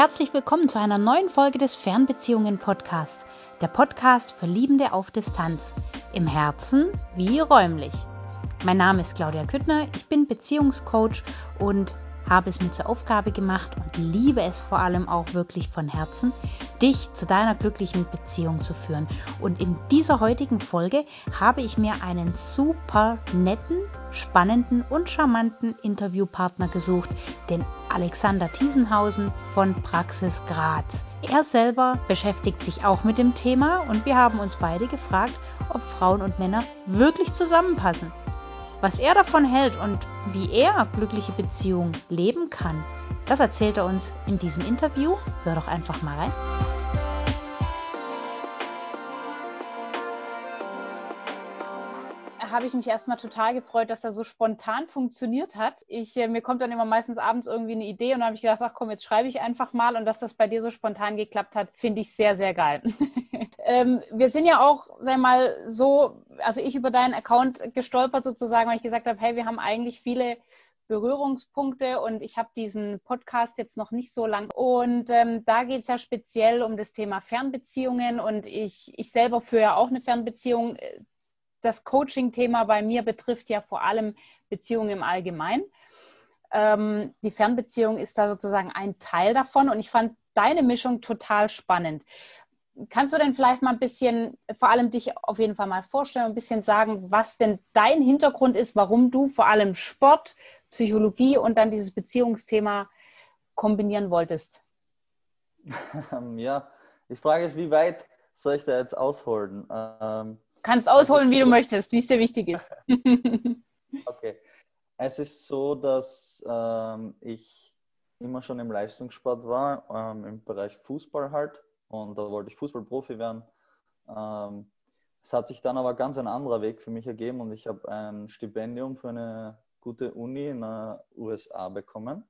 Herzlich willkommen zu einer neuen Folge des Fernbeziehungen Podcasts, der Podcast für Liebende auf Distanz, im Herzen wie räumlich. Mein Name ist Claudia Küttner, ich bin Beziehungscoach und habe es mir zur Aufgabe gemacht und liebe es vor allem auch wirklich von Herzen, dich zu deiner glücklichen Beziehung zu führen. Und in dieser heutigen Folge habe ich mir einen super netten, spannenden und charmanten Interviewpartner gesucht, den Alexander Thiesenhausen von Praxis Graz. Er selber beschäftigt sich auch mit dem Thema und wir haben uns beide gefragt, ob Frauen und Männer wirklich zusammenpassen. Was er davon hält und wie er glückliche Beziehungen leben kann, das erzählt er uns in diesem Interview. Hör doch einfach mal rein. Habe ich mich erstmal total gefreut, dass er so spontan funktioniert hat. Ich, äh, mir kommt dann immer meistens abends irgendwie eine Idee und dann habe ich gedacht, ach komm, jetzt schreibe ich einfach mal und dass das bei dir so spontan geklappt hat, finde ich sehr, sehr geil. ähm, wir sind ja auch, sag mal, so, also ich über deinen Account gestolpert sozusagen, weil ich gesagt habe, hey, wir haben eigentlich viele Berührungspunkte und ich habe diesen Podcast jetzt noch nicht so lang. Und ähm, da geht es ja speziell um das Thema Fernbeziehungen und ich, ich selber führe ja auch eine Fernbeziehung das Coaching-Thema bei mir betrifft ja vor allem Beziehungen im Allgemeinen. Ähm, die Fernbeziehung ist da sozusagen ein Teil davon und ich fand deine Mischung total spannend. Kannst du denn vielleicht mal ein bisschen, vor allem dich auf jeden Fall mal vorstellen, ein bisschen sagen, was denn dein Hintergrund ist, warum du vor allem Sport, Psychologie und dann dieses Beziehungsthema kombinieren wolltest? Ja, die Frage ist, wie weit soll ich da jetzt ausholen? Ähm, Kannst ausholen, wie so, du möchtest, wie es dir wichtig ist. okay. Es ist so, dass ähm, ich immer schon im Leistungssport war, ähm, im Bereich Fußball halt. Und da wollte ich Fußballprofi werden. Ähm, es hat sich dann aber ganz ein anderer Weg für mich ergeben und ich habe ein Stipendium für eine gute Uni in den USA bekommen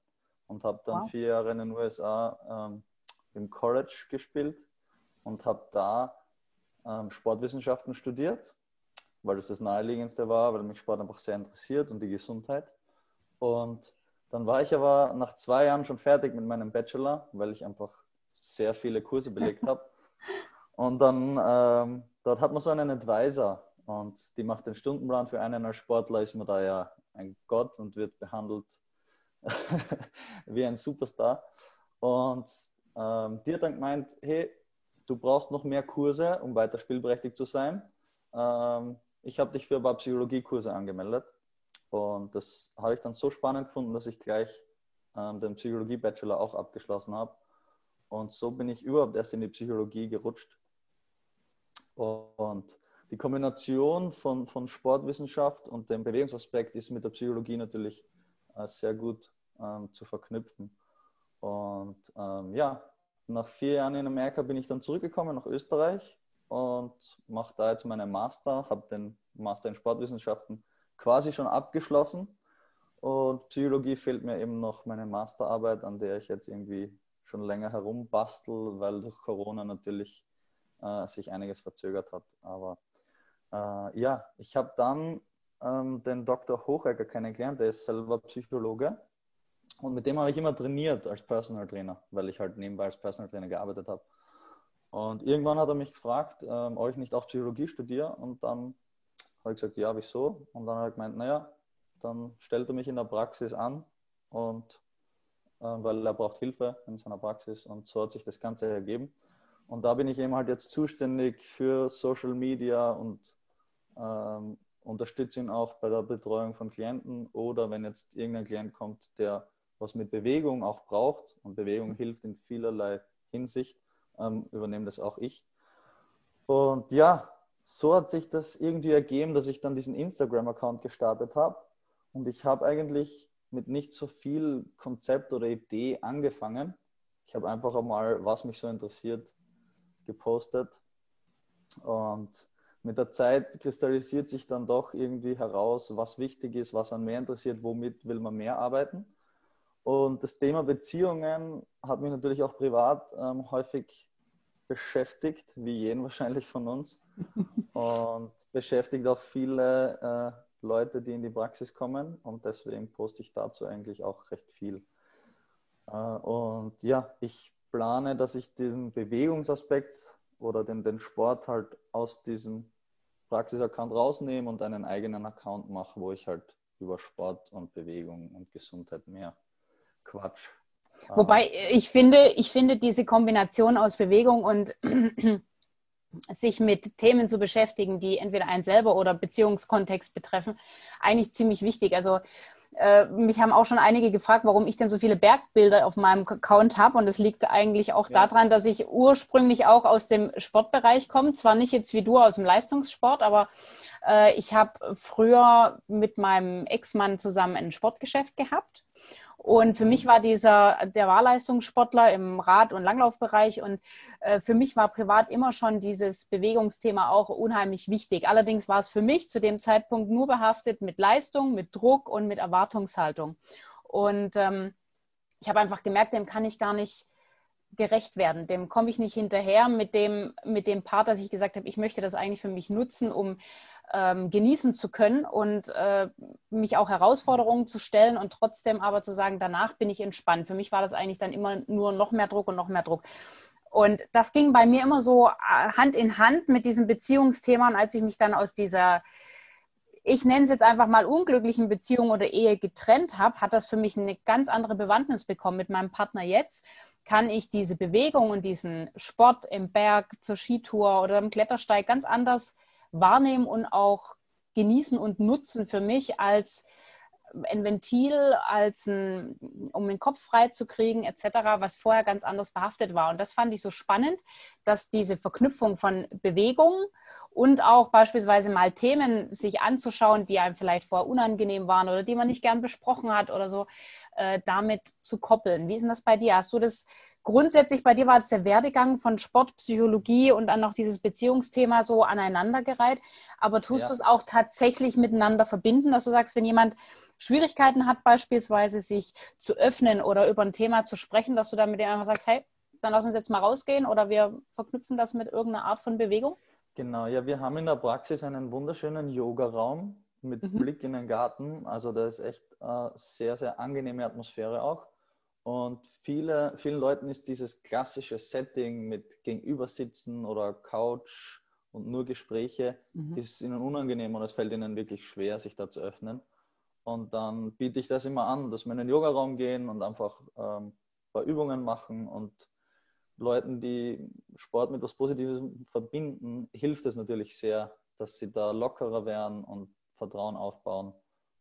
und habe dann wow. vier Jahre in den USA ähm, im College gespielt und habe da ähm, Sportwissenschaften studiert, weil das das Naheliegendste war, weil mich Sport einfach sehr interessiert und die Gesundheit. Und dann war ich aber nach zwei Jahren schon fertig mit meinem Bachelor, weil ich einfach sehr viele Kurse belegt habe. Und dann, ähm, dort hat man so einen Advisor und die macht den Stundenplan für einen als Sportler, ist man da ja ein Gott und wird behandelt wie ein Superstar. Und ähm, die hat dann gemeint, hey, du brauchst noch mehr Kurse, um weiter spielberechtigt zu sein. Ähm, ich habe dich für ein paar Psychologiekurse angemeldet und das habe ich dann so spannend gefunden, dass ich gleich ähm, den Psychologie-Bachelor auch abgeschlossen habe. Und so bin ich überhaupt erst in die Psychologie gerutscht. Und die Kombination von, von Sportwissenschaft und dem Bewegungsaspekt ist mit der Psychologie natürlich äh, sehr gut ähm, zu verknüpfen. Und ähm, ja, nach vier Jahren in Amerika bin ich dann zurückgekommen nach Österreich und mache da jetzt meinen Master, habe den Master in Sportwissenschaften quasi schon abgeschlossen. Und Psychologie fehlt mir eben noch meine Masterarbeit, an der ich jetzt irgendwie schon länger herumbastel, weil durch Corona natürlich äh, sich einiges verzögert hat. Aber äh, ja, ich habe dann ähm, den Dr. Hochegger kennengelernt, der ist selber Psychologe und mit dem habe ich immer trainiert als Personal Trainer, weil ich halt nebenbei als Personal Trainer gearbeitet habe. Und irgendwann hat er mich gefragt, ähm, ob ich nicht auch Psychologie studiere. Und dann habe ich gesagt, ja, wieso? Und dann hat er gemeint, naja, dann stellt er mich in der Praxis an und äh, weil er braucht Hilfe in seiner Praxis und so hat sich das Ganze ergeben. Und da bin ich eben halt jetzt zuständig für Social Media und ähm, unterstütze ihn auch bei der Betreuung von Klienten oder wenn jetzt irgendein Klient kommt, der was mit Bewegung auch braucht, und Bewegung hilft in vielerlei Hinsicht, ähm, übernehme das auch ich. Und ja, so hat sich das irgendwie ergeben, dass ich dann diesen Instagram-Account gestartet habe. Und ich habe eigentlich mit nicht so viel Konzept oder Idee angefangen. Ich habe einfach einmal, was mich so interessiert, gepostet. Und mit der Zeit kristallisiert sich dann doch irgendwie heraus, was wichtig ist, was an mehr interessiert, womit will man mehr arbeiten. Und das Thema Beziehungen hat mich natürlich auch privat ähm, häufig beschäftigt, wie jeden wahrscheinlich von uns. Und beschäftigt auch viele äh, Leute, die in die Praxis kommen. Und deswegen poste ich dazu eigentlich auch recht viel. Äh, und ja, ich plane, dass ich diesen Bewegungsaspekt oder den, den Sport halt aus diesem Praxis-Account rausnehme und einen eigenen Account mache, wo ich halt über Sport und Bewegung und Gesundheit mehr Quatsch. Wobei ich finde, ich finde diese Kombination aus Bewegung und sich mit Themen zu beschäftigen, die entweder einen selber oder Beziehungskontext betreffen, eigentlich ziemlich wichtig. Also äh, mich haben auch schon einige gefragt, warum ich denn so viele Bergbilder auf meinem Account habe. Und es liegt eigentlich auch ja. daran, dass ich ursprünglich auch aus dem Sportbereich komme. Zwar nicht jetzt wie du aus dem Leistungssport, aber äh, ich habe früher mit meinem Ex-Mann zusammen ein Sportgeschäft gehabt. Und für mich war dieser, der war Leistungssportler im Rad- und Langlaufbereich und äh, für mich war privat immer schon dieses Bewegungsthema auch unheimlich wichtig. Allerdings war es für mich zu dem Zeitpunkt nur behaftet mit Leistung, mit Druck und mit Erwartungshaltung. Und ähm, ich habe einfach gemerkt, dem kann ich gar nicht gerecht werden. Dem komme ich nicht hinterher mit dem, mit dem Part, dass ich gesagt habe, ich möchte das eigentlich für mich nutzen, um ähm, genießen zu können und äh, mich auch Herausforderungen zu stellen und trotzdem aber zu sagen, danach bin ich entspannt. Für mich war das eigentlich dann immer nur noch mehr Druck und noch mehr Druck. Und das ging bei mir immer so äh, Hand in Hand mit diesem Beziehungsthema. Und als ich mich dann aus dieser, ich nenne es jetzt einfach mal unglücklichen Beziehung oder Ehe getrennt habe, hat das für mich eine ganz andere Bewandtnis bekommen mit meinem Partner jetzt kann ich diese Bewegung und diesen Sport im Berg zur Skitour oder im Klettersteig ganz anders wahrnehmen und auch genießen und nutzen für mich als ein Ventil, als ein, um den Kopf frei zu kriegen, etc., was vorher ganz anders behaftet war. Und das fand ich so spannend, dass diese Verknüpfung von Bewegung und auch beispielsweise mal Themen sich anzuschauen, die einem vielleicht vorher unangenehm waren oder die man nicht gern besprochen hat oder so, äh, damit zu koppeln. Wie ist denn das bei dir? Hast du das grundsätzlich, bei dir war es der Werdegang von Sport, Psychologie und dann noch dieses Beziehungsthema so aneinandergereiht. Aber tust ja. du es auch tatsächlich miteinander verbinden, dass du sagst, wenn jemand Schwierigkeiten hat, beispielsweise sich zu öffnen oder über ein Thema zu sprechen, dass du dann mit dem einfach sagst, hey, dann lass uns jetzt mal rausgehen oder wir verknüpfen das mit irgendeiner Art von Bewegung? Genau, ja, wir haben in der Praxis einen wunderschönen Yoga-Raum mit mhm. Blick in den Garten. Also da ist echt äh, sehr, sehr angenehme Atmosphäre auch. Und viele, vielen Leuten ist dieses klassische Setting mit Gegenübersitzen oder Couch und nur Gespräche, mhm. ist ihnen unangenehm und es fällt ihnen wirklich schwer, sich da zu öffnen. Und dann biete ich das immer an, dass wir in den Yogaraum gehen und einfach ähm, ein paar Übungen machen und Leuten, die Sport mit etwas Positives verbinden, hilft es natürlich sehr, dass sie da lockerer werden und Vertrauen aufbauen.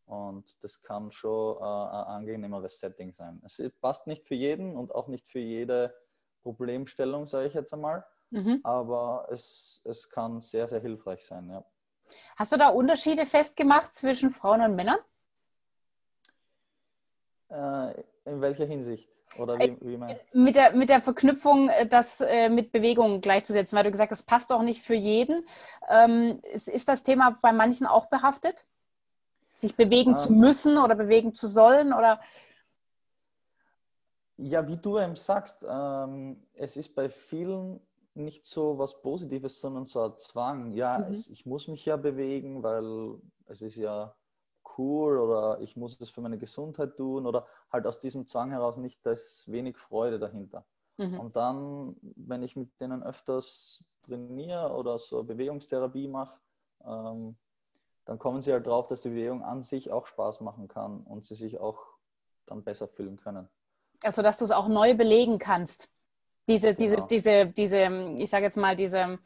Und das kann schon äh, ein angenehmeres Setting sein. Es passt nicht für jeden und auch nicht für jede Problemstellung, sage ich jetzt einmal. Mhm. Aber es, es kann sehr, sehr hilfreich sein, ja. Hast du da Unterschiede festgemacht zwischen Frauen und Männern? Äh, in welcher Hinsicht? Oder wie, wie meinst du? Mit der, mit der Verknüpfung, äh, das äh, mit Bewegung gleichzusetzen, weil du gesagt hast, das passt auch nicht für jeden. Ähm, ist, ist das Thema bei manchen auch behaftet? Sich bewegen ah. zu müssen oder bewegen zu sollen? Oder? Ja, wie du eben sagst, ähm, es ist bei vielen nicht so was Positives, sondern so ein Zwang. Ja, mhm. es, ich muss mich ja bewegen, weil es ist ja cool oder ich muss es für meine Gesundheit tun oder halt aus diesem Zwang heraus nicht, da ist wenig Freude dahinter. Mhm. Und dann, wenn ich mit denen öfters trainiere oder so Bewegungstherapie mache, ähm, dann kommen sie halt drauf, dass die Bewegung an sich auch Spaß machen kann und sie sich auch dann besser fühlen können. Also, dass du es auch neu belegen kannst. Diese, genau. diese, diese, diese, ich sage jetzt mal, diese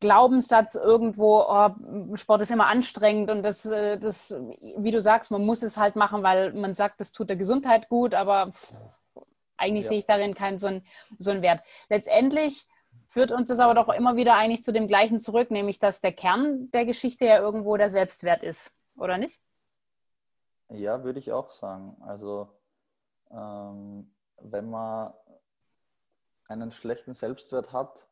Glaubenssatz irgendwo, oh, Sport ist immer anstrengend und das, äh, das, wie du sagst, man muss es halt machen, weil man sagt, das tut der Gesundheit gut, aber eigentlich ja. sehe ich darin keinen so einen, so einen Wert. Letztendlich führt uns das aber doch immer wieder eigentlich zu dem gleichen zurück, nämlich dass der Kern der Geschichte ja irgendwo der Selbstwert ist, oder nicht? Ja, würde ich auch sagen. Also ähm, wenn man einen schlechten Selbstwert hat,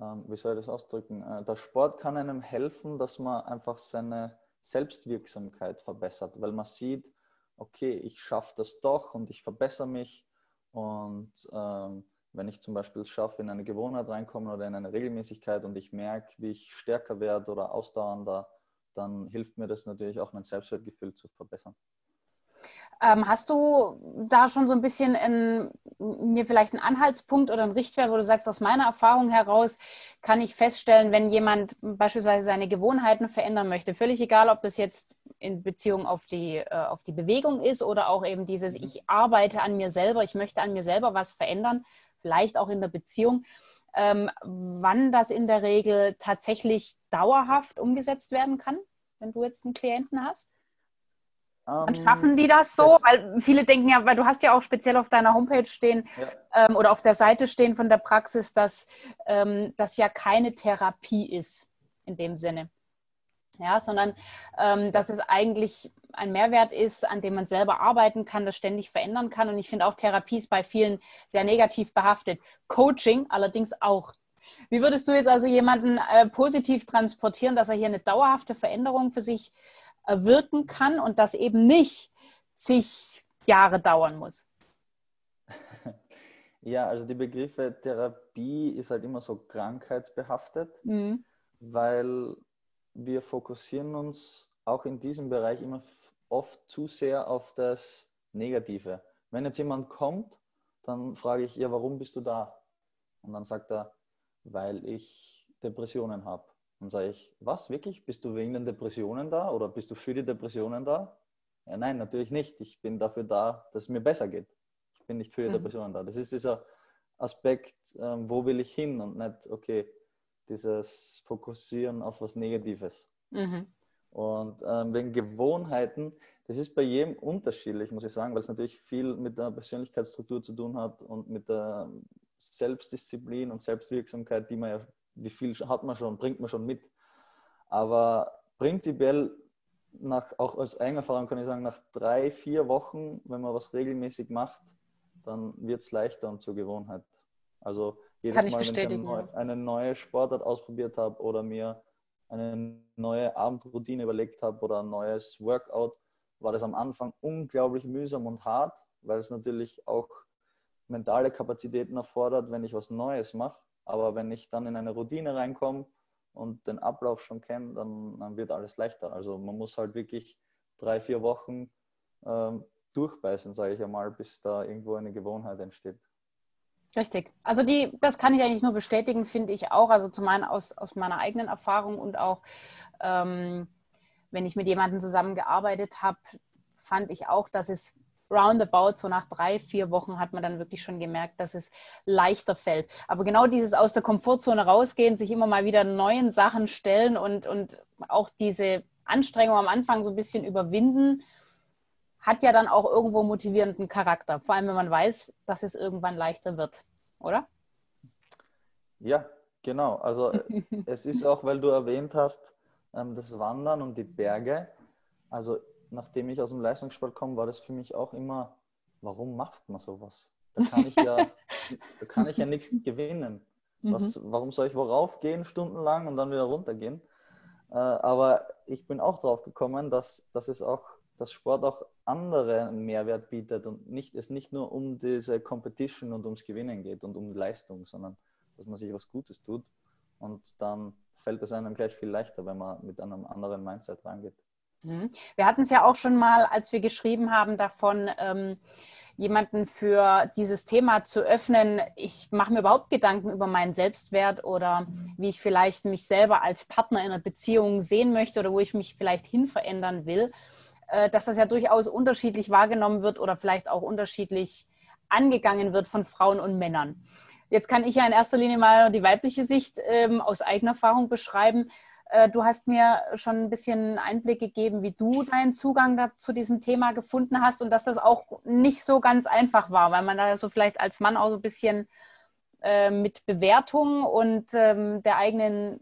ähm, wie soll ich das ausdrücken? Äh, der Sport kann einem helfen, dass man einfach seine Selbstwirksamkeit verbessert, weil man sieht, okay, ich schaffe das doch und ich verbessere mich und ähm, wenn ich zum Beispiel es schaffe, in eine Gewohnheit reinkommen oder in eine Regelmäßigkeit und ich merke, wie ich stärker werde oder ausdauernder, dann hilft mir das natürlich auch, mein Selbstwertgefühl zu verbessern. Ähm, hast du da schon so ein bisschen ein, mir vielleicht einen Anhaltspunkt oder einen Richtwert, wo du sagst, aus meiner Erfahrung heraus kann ich feststellen, wenn jemand beispielsweise seine Gewohnheiten verändern möchte, völlig egal, ob das jetzt in Beziehung auf die, äh, auf die Bewegung ist oder auch eben dieses, mhm. ich arbeite an mir selber, ich möchte an mir selber was verändern, vielleicht auch in der Beziehung, ähm, wann das in der Regel tatsächlich dauerhaft umgesetzt werden kann, wenn du jetzt einen Klienten hast? Wann ähm, schaffen die das so? Das weil viele denken ja, weil du hast ja auch speziell auf deiner Homepage stehen ja. ähm, oder auf der Seite stehen von der Praxis, dass ähm, das ja keine Therapie ist in dem Sinne. Ja, sondern ähm, dass es eigentlich ein Mehrwert ist, an dem man selber arbeiten kann, das ständig verändern kann. Und ich finde auch Therapie ist bei vielen sehr negativ behaftet. Coaching allerdings auch. Wie würdest du jetzt also jemanden äh, positiv transportieren, dass er hier eine dauerhafte Veränderung für sich wirken kann und das eben nicht zig Jahre dauern muss. Ja, also die Begriffe Therapie ist halt immer so krankheitsbehaftet, mhm. weil wir fokussieren uns auch in diesem Bereich immer oft zu sehr auf das Negative. Wenn jetzt jemand kommt, dann frage ich, ja, warum bist du da? Und dann sagt er, weil ich Depressionen habe. Dann sage ich, was, wirklich? Bist du wegen den Depressionen da oder bist du für die Depressionen da? Ja, nein, natürlich nicht. Ich bin dafür da, dass es mir besser geht. Ich bin nicht für die mhm. Depressionen da. Das ist dieser Aspekt, ähm, wo will ich hin und nicht, okay, dieses Fokussieren auf was Negatives. Mhm. Und ähm, wegen Gewohnheiten, das ist bei jedem unterschiedlich, muss ich sagen, weil es natürlich viel mit der Persönlichkeitsstruktur zu tun hat und mit der Selbstdisziplin und Selbstwirksamkeit, die man ja wie viel hat man schon, bringt man schon mit. Aber prinzipiell, nach, auch aus eigener Erfahrung kann ich sagen, nach drei, vier Wochen, wenn man was regelmäßig macht, dann wird es leichter und zur Gewohnheit. Also jedes Mal, wenn ich eine, eine neue Sportart ausprobiert habe oder mir eine neue Abendroutine überlegt habe oder ein neues Workout, war das am Anfang unglaublich mühsam und hart, weil es natürlich auch mentale Kapazitäten erfordert, wenn ich was Neues mache. Aber wenn ich dann in eine Routine reinkomme und den Ablauf schon kenne, dann, dann, wird alles leichter. Also man muss halt wirklich drei, vier Wochen ähm, durchbeißen, sage ich einmal, bis da irgendwo eine Gewohnheit entsteht. Richtig. Also die, das kann ich eigentlich nur bestätigen, finde ich auch. Also zum einen aus, aus meiner eigenen Erfahrung und auch, ähm, wenn ich mit jemandem zusammengearbeitet habe, fand ich auch, dass es roundabout, so nach drei, vier Wochen hat man dann wirklich schon gemerkt, dass es leichter fällt. Aber genau dieses aus der Komfortzone rausgehen, sich immer mal wieder neuen Sachen stellen und, und auch diese Anstrengung am Anfang so ein bisschen überwinden, hat ja dann auch irgendwo motivierenden Charakter. Vor allem, wenn man weiß, dass es irgendwann leichter wird, oder? Ja, genau. Also es ist auch, weil du erwähnt hast, ähm, das Wandern und die Berge. Also nachdem ich aus dem Leistungssport komme, war das für mich auch immer, warum macht man sowas? Da kann ich ja, da kann ich ja nichts gewinnen. Was, mhm. Warum soll ich worauf gehen, stundenlang und dann wieder runtergehen? Äh, aber ich bin auch drauf gekommen, dass, dass es auch, dass Sport auch andere Mehrwert bietet und nicht, es nicht nur um diese Competition und ums Gewinnen geht und um Leistung, sondern dass man sich was Gutes tut und dann fällt es einem gleich viel leichter, wenn man mit einem anderen Mindset rangeht. Mhm. Wir hatten es ja auch schon mal, als wir geschrieben haben, davon, ähm, jemanden für dieses Thema zu öffnen. Ich mache mir überhaupt Gedanken über meinen Selbstwert oder wie ich vielleicht mich selber als Partner in einer Beziehung sehen möchte oder wo ich mich vielleicht hin verändern will, dass das ja durchaus unterschiedlich wahrgenommen wird oder vielleicht auch unterschiedlich angegangen wird von Frauen und Männern. Jetzt kann ich ja in erster Linie mal die weibliche Sicht ähm, aus eigener Erfahrung beschreiben. Äh, du hast mir schon ein bisschen Einblick gegeben, wie du deinen Zugang da, zu diesem Thema gefunden hast und dass das auch nicht so ganz einfach war, weil man da so vielleicht als Mann auch so ein bisschen äh, mit Bewertung und ähm, der eigenen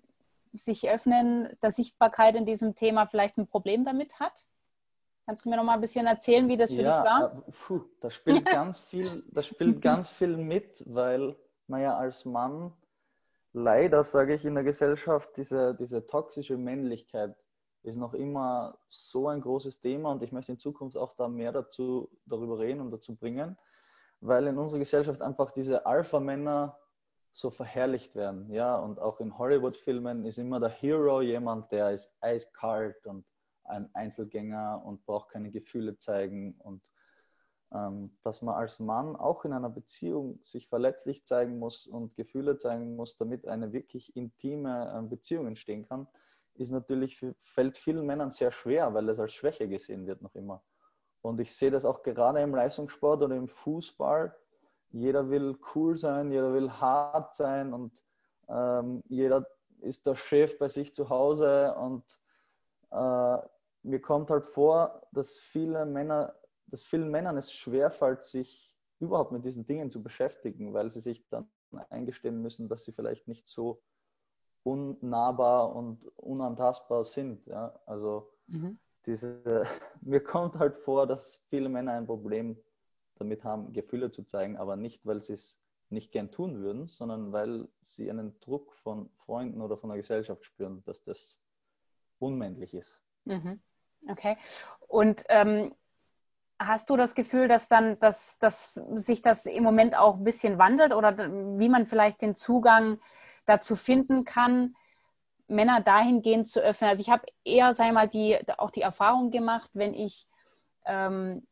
sich öffnen, der Sichtbarkeit in diesem Thema vielleicht ein Problem damit hat. Kannst du mir noch mal ein bisschen erzählen, wie das für ja, dich war? Äh, puh, das spielt ganz viel, das spielt ganz viel mit, weil man ja als Mann leider, sage ich, in der Gesellschaft, diese, diese toxische Männlichkeit ist noch immer so ein großes Thema und ich möchte in Zukunft auch da mehr dazu darüber reden und dazu bringen, weil in unserer Gesellschaft einfach diese Alpha-Männer so verherrlicht werden. Ja, und auch in Hollywood-Filmen ist immer der Hero jemand, der ist eiskalt und ein Einzelgänger und braucht keine Gefühle zeigen und ähm, dass man als Mann auch in einer Beziehung sich verletzlich zeigen muss und Gefühle zeigen muss, damit eine wirklich intime ähm, Beziehung entstehen kann, ist natürlich, fällt vielen Männern sehr schwer, weil es als Schwäche gesehen wird noch immer. Und ich sehe das auch gerade im Leistungssport oder im Fußball. Jeder will cool sein, jeder will hart sein und ähm, jeder ist der Chef bei sich zu Hause und äh, mir kommt halt vor, dass viele Männer dass vielen Männern es schwerfällt, sich überhaupt mit diesen Dingen zu beschäftigen, weil sie sich dann eingestehen müssen, dass sie vielleicht nicht so unnahbar und unantastbar sind. Ja? Also mhm. diese, mir kommt halt vor, dass viele Männer ein Problem damit haben, Gefühle zu zeigen, aber nicht, weil sie es nicht gern tun würden, sondern weil sie einen Druck von Freunden oder von der Gesellschaft spüren, dass das unmännlich ist. Mhm. Okay. Und ähm, Hast du das Gefühl, dass dann, dass, dass sich das im Moment auch ein bisschen wandelt oder wie man vielleicht den Zugang dazu finden kann, Männer dahingehend zu öffnen? Also ich habe eher, sei mal, die, auch die Erfahrung gemacht, wenn ich, ähm,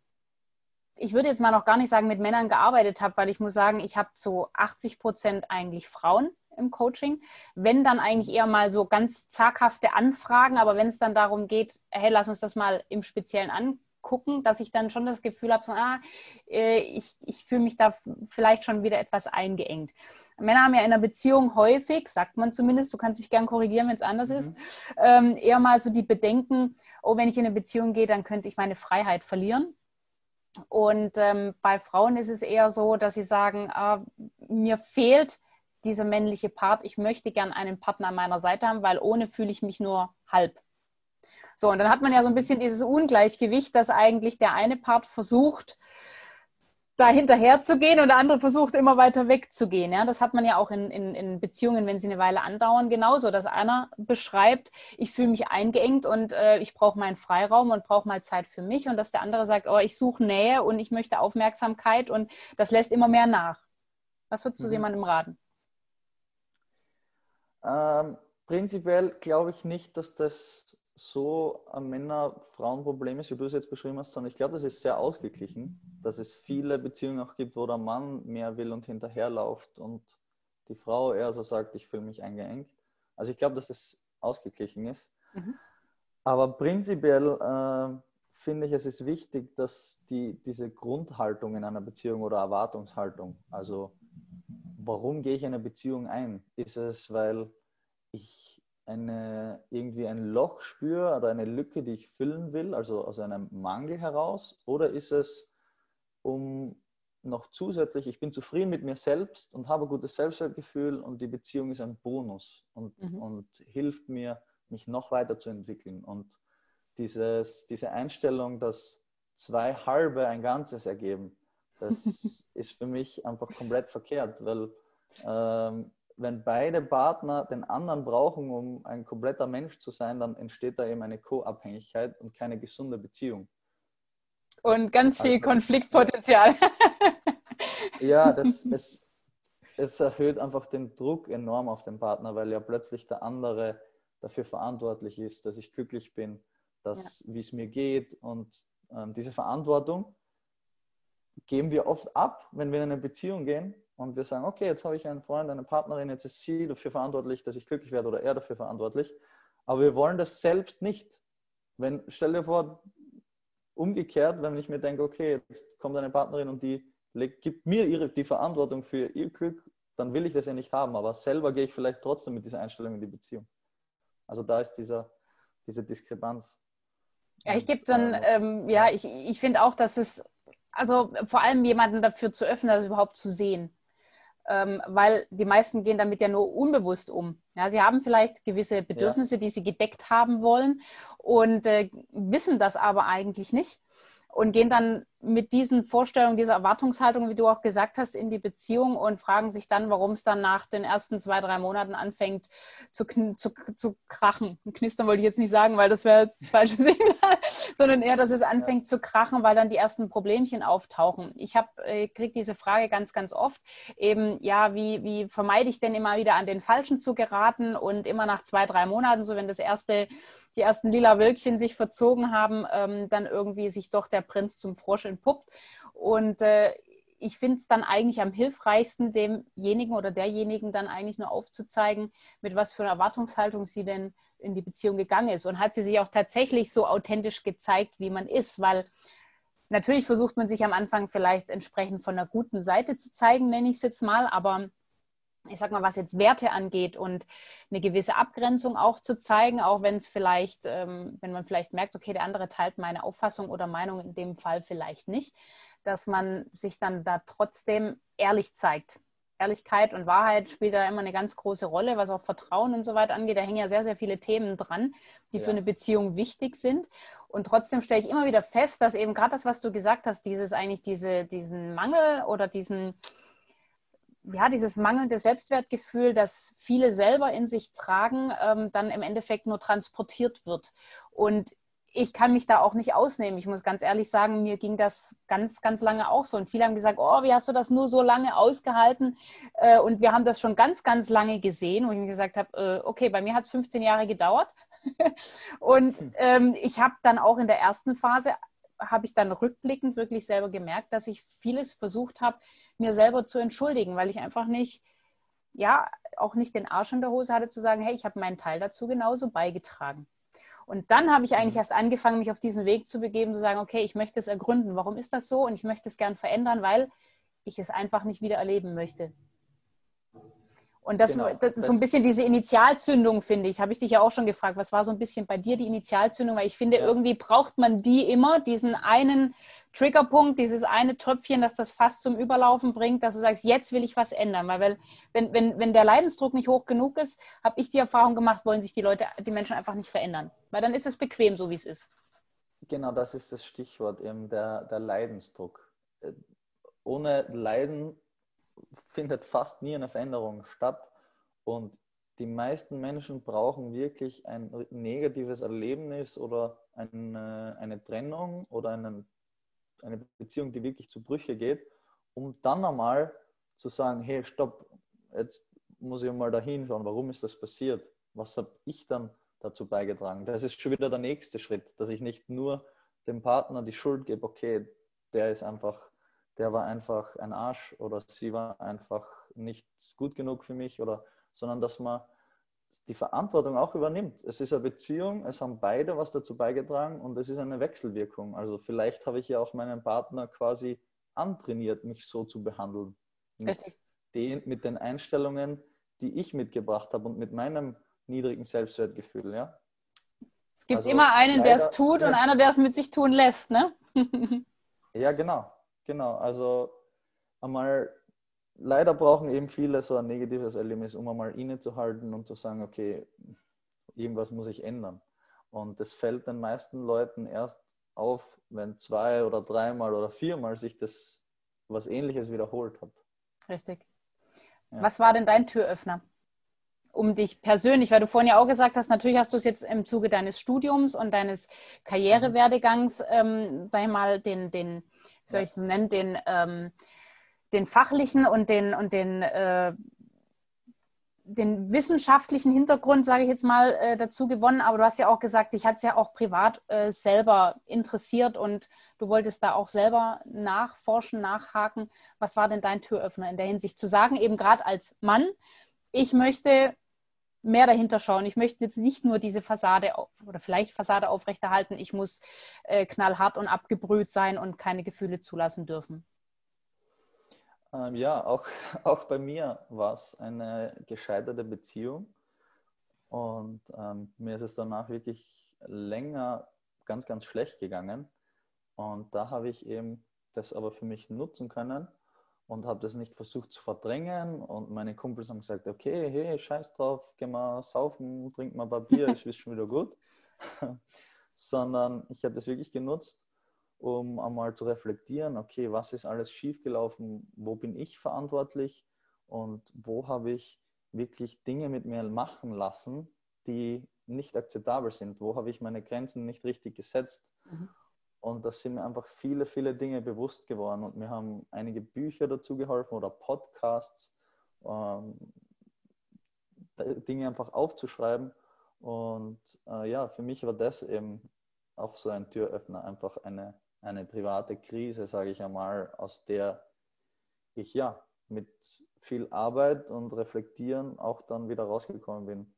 ich würde jetzt mal noch gar nicht sagen, mit Männern gearbeitet habe, weil ich muss sagen, ich habe zu 80 Prozent eigentlich Frauen im Coaching. Wenn dann eigentlich eher mal so ganz zaghafte Anfragen, aber wenn es dann darum geht, hey, lass uns das mal im Speziellen an gucken, dass ich dann schon das Gefühl habe, so, ah, äh, ich, ich fühle mich da vielleicht schon wieder etwas eingeengt. Männer haben ja in einer Beziehung häufig, sagt man zumindest, du kannst mich gern korrigieren, wenn es anders mhm. ist, ähm, eher mal so die Bedenken, oh, wenn ich in eine Beziehung gehe, dann könnte ich meine Freiheit verlieren. Und ähm, bei Frauen ist es eher so, dass sie sagen, ah, mir fehlt dieser männliche Part. Ich möchte gern einen Partner an meiner Seite haben, weil ohne fühle ich mich nur halb. So, und dann hat man ja so ein bisschen dieses Ungleichgewicht, dass eigentlich der eine Part versucht, da hinterher zu gehen und der andere versucht, immer weiter wegzugehen. Ja, das hat man ja auch in, in, in Beziehungen, wenn sie eine Weile andauern, genauso, dass einer beschreibt, ich fühle mich eingeengt und äh, ich brauche meinen Freiraum und brauche mal Zeit für mich und dass der andere sagt, oh, ich suche Nähe und ich möchte Aufmerksamkeit und das lässt immer mehr nach. Was würdest du mhm. jemandem raten? Ähm, prinzipiell glaube ich nicht, dass das so ein Männer-Frauen-Problem ist, wie du es jetzt beschrieben hast, sondern ich glaube, das ist sehr ausgeglichen, dass es viele Beziehungen auch gibt, wo der Mann mehr will und hinterherläuft und die Frau eher so sagt, ich fühle mich eingeengt. Also ich glaube, dass es ausgeglichen ist. Mhm. Aber prinzipiell äh, finde ich, es ist wichtig, dass die, diese Grundhaltung in einer Beziehung oder Erwartungshaltung, also warum gehe ich in eine Beziehung ein? Ist es, weil ich eine, irgendwie ein Loch spüre oder eine Lücke, die ich füllen will, also aus einem Mangel heraus? Oder ist es, um noch zusätzlich, ich bin zufrieden mit mir selbst und habe ein gutes Selbstwertgefühl und die Beziehung ist ein Bonus und, mhm. und hilft mir, mich noch weiterzuentwickeln. Und dieses, diese Einstellung, dass zwei halbe ein Ganzes ergeben, das ist für mich einfach komplett verkehrt, weil ähm, wenn beide Partner den anderen brauchen, um ein kompletter Mensch zu sein, dann entsteht da eben eine Co-Abhängigkeit und keine gesunde Beziehung. Und ganz viel also, Konfliktpotenzial. Ja, das, es, es erhöht einfach den Druck enorm auf den Partner, weil ja plötzlich der andere dafür verantwortlich ist, dass ich glücklich bin, dass, ja. wie es mir geht. Und ähm, diese Verantwortung geben wir oft ab, wenn wir in eine Beziehung gehen und wir sagen, okay, jetzt habe ich einen Freund, eine Partnerin, jetzt ist sie dafür verantwortlich, dass ich glücklich werde oder er dafür verantwortlich. Aber wir wollen das selbst nicht. Wenn, stell dir vor, umgekehrt, wenn ich mir denke, okay, jetzt kommt eine Partnerin und die gibt mir ihre, die Verantwortung für ihr Glück, dann will ich das ja nicht haben. Aber selber gehe ich vielleicht trotzdem mit dieser Einstellung in die Beziehung. Also da ist dieser, diese Diskrepanz. Ja, ich gebe dann, äh, ähm, ja, ich, ich finde auch, dass es, also vor allem jemanden dafür zu öffnen, das überhaupt zu sehen ähm, weil die meisten gehen damit ja nur unbewusst um. Ja, sie haben vielleicht gewisse Bedürfnisse, ja. die sie gedeckt haben wollen und äh, wissen das aber eigentlich nicht und gehen dann mit diesen Vorstellungen, dieser Erwartungshaltung, wie du auch gesagt hast, in die Beziehung und fragen sich dann, warum es dann nach den ersten zwei, drei Monaten anfängt zu, zu, zu krachen. Knistern wollte ich jetzt nicht sagen, weil das wäre jetzt das falsche Signal, sondern eher, dass es anfängt ja. zu krachen, weil dann die ersten Problemchen auftauchen. Ich habe äh, kriege diese Frage ganz, ganz oft. Eben, ja, wie, wie vermeide ich denn immer wieder an den Falschen zu geraten und immer nach zwei, drei Monaten, so wenn das erste die ersten lila Wölkchen sich verzogen haben, ähm, dann irgendwie sich doch der Prinz zum Frosch entpuppt. Und äh, ich finde es dann eigentlich am hilfreichsten, demjenigen oder derjenigen dann eigentlich nur aufzuzeigen, mit was für einer Erwartungshaltung sie denn in die Beziehung gegangen ist. Und hat sie sich auch tatsächlich so authentisch gezeigt, wie man ist, weil natürlich versucht man sich am Anfang vielleicht entsprechend von einer guten Seite zu zeigen, nenne ich es jetzt mal, aber ich sag mal, was jetzt Werte angeht und eine gewisse Abgrenzung auch zu zeigen, auch wenn es vielleicht, ähm, wenn man vielleicht merkt, okay, der andere teilt meine Auffassung oder Meinung in dem Fall vielleicht nicht, dass man sich dann da trotzdem ehrlich zeigt. Ehrlichkeit und Wahrheit spielt da immer eine ganz große Rolle, was auch Vertrauen und so weiter angeht. Da hängen ja sehr, sehr viele Themen dran, die ja. für eine Beziehung wichtig sind. Und trotzdem stelle ich immer wieder fest, dass eben gerade das, was du gesagt hast, dieses eigentlich diese, diesen Mangel oder diesen, ja, dieses mangelnde Selbstwertgefühl, das viele selber in sich tragen, ähm, dann im Endeffekt nur transportiert wird. Und ich kann mich da auch nicht ausnehmen. Ich muss ganz ehrlich sagen, mir ging das ganz, ganz lange auch so. Und viele haben gesagt, oh, wie hast du das nur so lange ausgehalten? Äh, und wir haben das schon ganz, ganz lange gesehen. Und ich mir gesagt habe, äh, okay, bei mir hat es 15 Jahre gedauert. und hm. ähm, ich habe dann auch in der ersten Phase, habe ich dann rückblickend wirklich selber gemerkt, dass ich vieles versucht habe, mir selber zu entschuldigen, weil ich einfach nicht, ja, auch nicht den Arsch in der Hose hatte zu sagen, hey, ich habe meinen Teil dazu genauso beigetragen. Und dann habe ich eigentlich mhm. erst angefangen, mich auf diesen Weg zu begeben, zu sagen, okay, ich möchte es ergründen. Warum ist das so? Und ich möchte es gern verändern, weil ich es einfach nicht wieder erleben möchte. Und das, genau, das ist so ein bisschen diese Initialzündung, finde ich. Habe ich dich ja auch schon gefragt, was war so ein bisschen bei dir die Initialzündung? Weil ich finde, ja. irgendwie braucht man die immer, diesen einen Triggerpunkt, dieses eine Tröpfchen, das das fast zum Überlaufen bringt, dass du sagst, jetzt will ich was ändern. Weil wenn, wenn, wenn der Leidensdruck nicht hoch genug ist, habe ich die Erfahrung gemacht, wollen sich die Leute, die Menschen einfach nicht verändern. Weil dann ist es bequem, so wie es ist. Genau, das ist das Stichwort, eben der, der Leidensdruck. Äh, ohne Leiden findet fast nie eine Veränderung statt. Und die meisten Menschen brauchen wirklich ein negatives Erlebnis oder eine, eine Trennung oder einen eine Beziehung, die wirklich zu Brüche geht, um dann einmal zu sagen, hey, stopp, jetzt muss ich mal da hinschauen, warum ist das passiert? Was habe ich dann dazu beigetragen? Das ist schon wieder der nächste Schritt, dass ich nicht nur dem Partner die Schuld gebe, okay, der ist einfach, der war einfach ein Arsch oder sie war einfach nicht gut genug für mich oder, sondern dass man die Verantwortung auch übernimmt. Es ist eine Beziehung, es haben beide was dazu beigetragen und es ist eine Wechselwirkung. Also vielleicht habe ich ja auch meinen Partner quasi antrainiert, mich so zu behandeln. Mit den, mit den Einstellungen, die ich mitgebracht habe und mit meinem niedrigen Selbstwertgefühl, ja. Es gibt also immer einen, der es tut und einer, der es mit sich tun lässt, ne? ja, genau, genau. Also einmal leider brauchen eben viele so ein negatives Erlebnis, um einmal innezuhalten und zu sagen, okay, irgendwas muss ich ändern. Und das fällt den meisten Leuten erst auf, wenn zwei oder dreimal oder viermal sich das was ähnliches wiederholt hat. Richtig. Ja. Was war denn dein Türöffner? Um dich persönlich, weil du vorhin ja auch gesagt hast, natürlich hast du es jetzt im Zuge deines Studiums und deines Karrierewerdegangs, ähm, sag ich mal, den, den, wie soll ich es nennen, den ähm, den fachlichen und den, und den, äh, den wissenschaftlichen Hintergrund, sage ich jetzt mal, äh, dazu gewonnen. Aber du hast ja auch gesagt, dich hat es ja auch privat äh, selber interessiert und du wolltest da auch selber nachforschen, nachhaken. Was war denn dein Türöffner in der Hinsicht? Zu sagen, eben gerade als Mann, ich möchte mehr dahinter schauen. Ich möchte jetzt nicht nur diese Fassade oder vielleicht Fassade aufrechterhalten. Ich muss äh, knallhart und abgebrüht sein und keine Gefühle zulassen dürfen. Ähm, ja, auch, auch bei mir war es eine gescheiterte Beziehung. Und ähm, mir ist es danach wirklich länger ganz, ganz schlecht gegangen. Und da habe ich eben das aber für mich nutzen können und habe das nicht versucht zu verdrängen. Und meine Kumpels haben gesagt, okay, hey, scheiß drauf, geh mal saufen, trink mal ein paar Bier, ist schon wieder gut. Sondern ich habe das wirklich genutzt, um einmal zu reflektieren, okay, was ist alles schiefgelaufen, wo bin ich verantwortlich und wo habe ich wirklich Dinge mit mir machen lassen, die nicht akzeptabel sind, wo habe ich meine Grenzen nicht richtig gesetzt. Mhm. Und da sind mir einfach viele, viele Dinge bewusst geworden und mir haben einige Bücher dazu geholfen oder Podcasts, ähm, Dinge einfach aufzuschreiben Und äh, ja, für mich war das eben auch so ein Türöffner, einfach eine, eine private Krise, sage ich einmal, aus der ich ja mit viel Arbeit und Reflektieren auch dann wieder rausgekommen bin.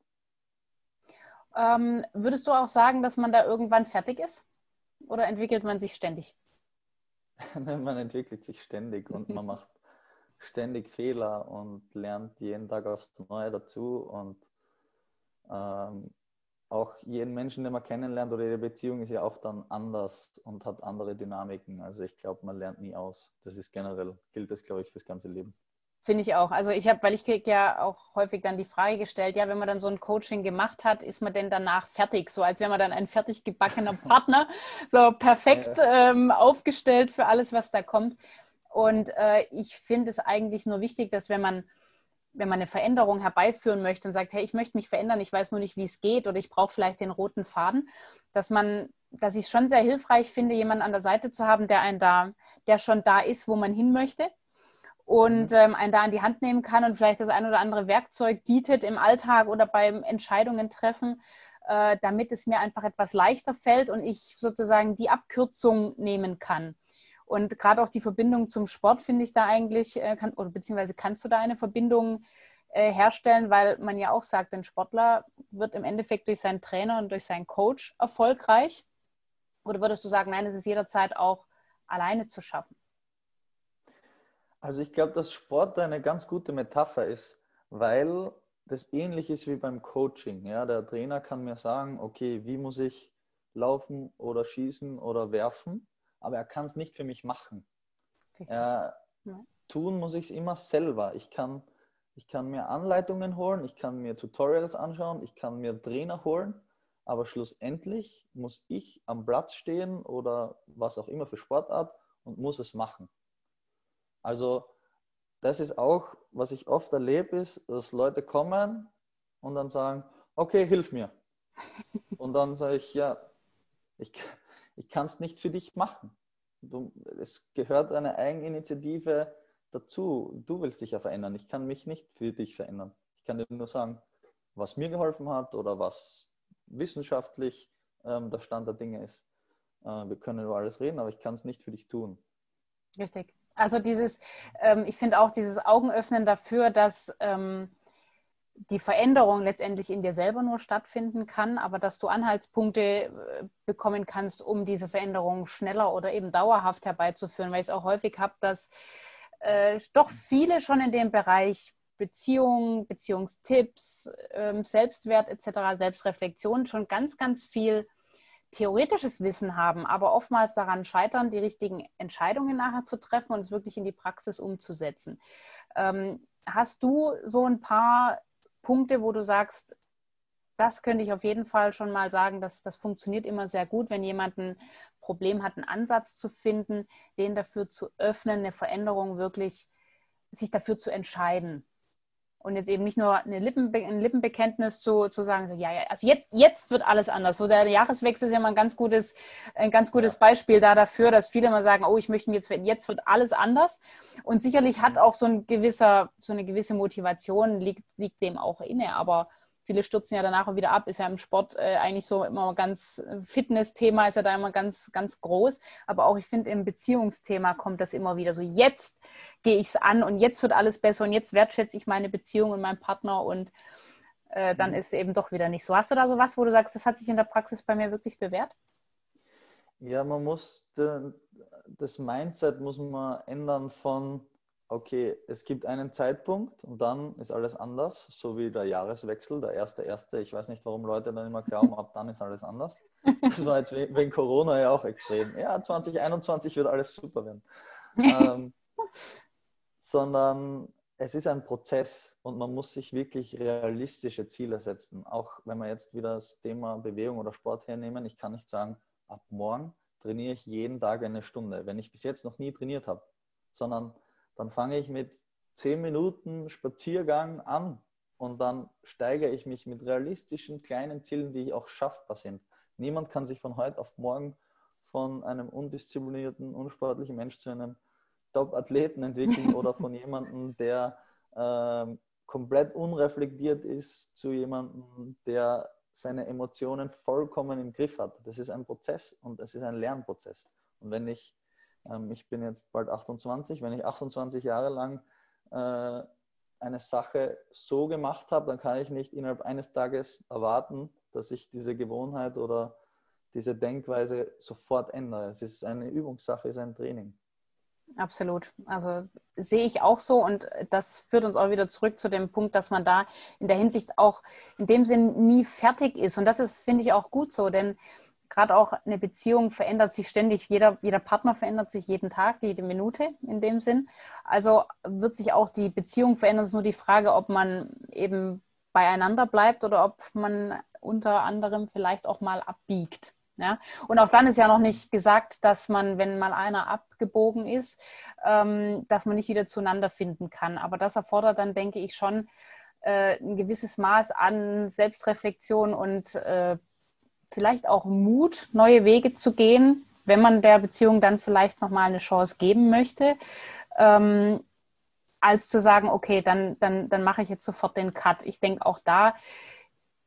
Ähm, würdest du auch sagen, dass man da irgendwann fertig ist? Oder entwickelt man sich ständig? man entwickelt sich ständig und man macht ständig Fehler und lernt jeden Tag aufs Neue dazu und ähm, auch jeden Menschen, den man kennenlernt oder jede Beziehung ist ja auch dann anders und hat andere Dynamiken. Also ich glaube, man lernt nie aus. Das ist generell, gilt das, glaube ich, fürs ganze Leben. Finde ich auch. Also ich habe, weil ich kriege ja auch häufig dann die Frage gestellt, ja, wenn man dann so ein Coaching gemacht hat, ist man denn danach fertig? So als wäre man dann ein fertig gebackener Partner, so perfekt ja. ähm, aufgestellt für alles, was da kommt. Und äh, ich finde es eigentlich nur wichtig, dass wenn man wenn man eine Veränderung herbeiführen möchte und sagt, hey, ich möchte mich verändern, ich weiß nur nicht, wie es geht oder ich brauche vielleicht den roten Faden, dass man, dass ich es schon sehr hilfreich finde, jemanden an der Seite zu haben, der einen da, der schon da ist, wo man hin möchte und mhm. ähm, einen da an die Hand nehmen kann und vielleicht das ein oder andere Werkzeug bietet im Alltag oder beim Entscheidungen treffen, äh, damit es mir einfach etwas leichter fällt und ich sozusagen die Abkürzung nehmen kann. Und gerade auch die Verbindung zum Sport finde ich da eigentlich, äh, kann, oder beziehungsweise kannst du da eine Verbindung äh, herstellen, weil man ja auch sagt, ein Sportler wird im Endeffekt durch seinen Trainer und durch seinen Coach erfolgreich. Oder würdest du sagen, nein, es ist jederzeit auch alleine zu schaffen? Also ich glaube, dass Sport eine ganz gute Metapher ist, weil das ähnlich ist wie beim Coaching. Ja, der Trainer kann mir sagen, okay, wie muss ich laufen oder schießen oder werfen, aber er kann es nicht für mich machen. Ja. Tun muss ich es immer selber. Ich kann, ich kann mir Anleitungen holen, ich kann mir Tutorials anschauen, ich kann mir Trainer holen, aber schlussendlich muss ich am Platz stehen oder was auch immer für Sportart und muss es machen. Also das ist auch, was ich oft erlebe, ist, dass Leute kommen und dann sagen, okay, hilf mir. Und dann sage ich, ja, ich, ich kann es nicht für dich machen. Du, es gehört eine Eigeninitiative dazu. Du willst dich ja verändern. Ich kann mich nicht für dich verändern. Ich kann dir nur sagen, was mir geholfen hat oder was wissenschaftlich ähm, der Stand der Dinge ist. Äh, wir können über alles reden, aber ich kann es nicht für dich tun. Richtig. Also dieses, ähm, ich finde auch dieses Augenöffnen dafür, dass ähm, die Veränderung letztendlich in dir selber nur stattfinden kann, aber dass du Anhaltspunkte äh, bekommen kannst, um diese Veränderung schneller oder eben dauerhaft herbeizuführen, weil ich es auch häufig habe, dass äh, doch viele schon in dem Bereich Beziehungen, Beziehungstipps, ähm, Selbstwert etc., Selbstreflexion schon ganz, ganz viel theoretisches Wissen haben, aber oftmals daran scheitern, die richtigen Entscheidungen nachher zu treffen und es wirklich in die Praxis umzusetzen. Ähm, hast du so ein paar Punkte, wo du sagst, das könnte ich auf jeden Fall schon mal sagen, dass das funktioniert immer sehr gut, wenn jemand ein Problem hat, einen Ansatz zu finden, den dafür zu öffnen, eine Veränderung wirklich sich dafür zu entscheiden. Und jetzt eben nicht nur eine Lippenbe ein Lippenbekenntnis zu, zu sagen, so, ja, ja, also jetzt, jetzt wird alles anders. So der Jahreswechsel ist ja mal ein ganz gutes, ein ganz gutes ja. Beispiel da dafür, dass viele mal sagen, oh, ich möchte mir jetzt, jetzt wird alles anders. Und sicherlich hat mhm. auch so ein gewisser, so eine gewisse Motivation liegt, liegt dem auch inne. Aber viele stürzen ja danach auch wieder ab. Ist ja im Sport äh, eigentlich so immer ganz, Fitness-Thema ist ja da immer ganz, ganz groß. Aber auch ich finde, im Beziehungsthema kommt das immer wieder so. Jetzt gehe ich es an und jetzt wird alles besser und jetzt wertschätze ich meine Beziehung und meinen Partner und äh, dann mhm. ist es eben doch wieder nicht so. Hast du da so was, wo du sagst, das hat sich in der Praxis bei mir wirklich bewährt? Ja, man muss das Mindset muss man ändern von okay, es gibt einen Zeitpunkt und dann ist alles anders, so wie der Jahreswechsel, der erste erste. Ich weiß nicht, warum Leute dann immer glauben, ab dann ist alles anders. Das war jetzt wegen Corona ja auch extrem. Ja, 2021 wird alles super werden. ähm, sondern es ist ein Prozess und man muss sich wirklich realistische Ziele setzen. Auch wenn wir jetzt wieder das Thema Bewegung oder Sport hernehmen, ich kann nicht sagen, ab morgen trainiere ich jeden Tag eine Stunde, wenn ich bis jetzt noch nie trainiert habe, sondern dann fange ich mit zehn Minuten Spaziergang an und dann steigere ich mich mit realistischen kleinen Zielen, die auch schaffbar sind. Niemand kann sich von heute auf morgen von einem undisziplinierten, unsportlichen Mensch zu einem Top-Athleten entwickeln oder von jemandem, der äh, komplett unreflektiert ist, zu jemandem, der seine Emotionen vollkommen im Griff hat. Das ist ein Prozess und es ist ein Lernprozess. Und wenn ich, ähm, ich bin jetzt bald 28, wenn ich 28 Jahre lang äh, eine Sache so gemacht habe, dann kann ich nicht innerhalb eines Tages erwarten, dass ich diese Gewohnheit oder diese Denkweise sofort ändere. Es ist eine Übungssache, es ist ein Training. Absolut. Also sehe ich auch so und das führt uns auch wieder zurück zu dem Punkt, dass man da in der Hinsicht auch in dem Sinn nie fertig ist. Und das ist, finde ich, auch gut so, denn gerade auch eine Beziehung verändert sich ständig. Jeder, jeder Partner verändert sich jeden Tag, jede Minute in dem Sinn. Also wird sich auch die Beziehung verändern. Es ist nur die Frage, ob man eben beieinander bleibt oder ob man unter anderem vielleicht auch mal abbiegt. Ja? Und auch dann ist ja noch nicht gesagt, dass man, wenn mal einer abgebogen ist, ähm, dass man nicht wieder zueinander finden kann. Aber das erfordert dann, denke ich, schon äh, ein gewisses Maß an Selbstreflexion und äh, vielleicht auch Mut, neue Wege zu gehen, wenn man der Beziehung dann vielleicht nochmal eine Chance geben möchte. Ähm, als zu sagen, okay, dann, dann, dann mache ich jetzt sofort den Cut. Ich denke, auch da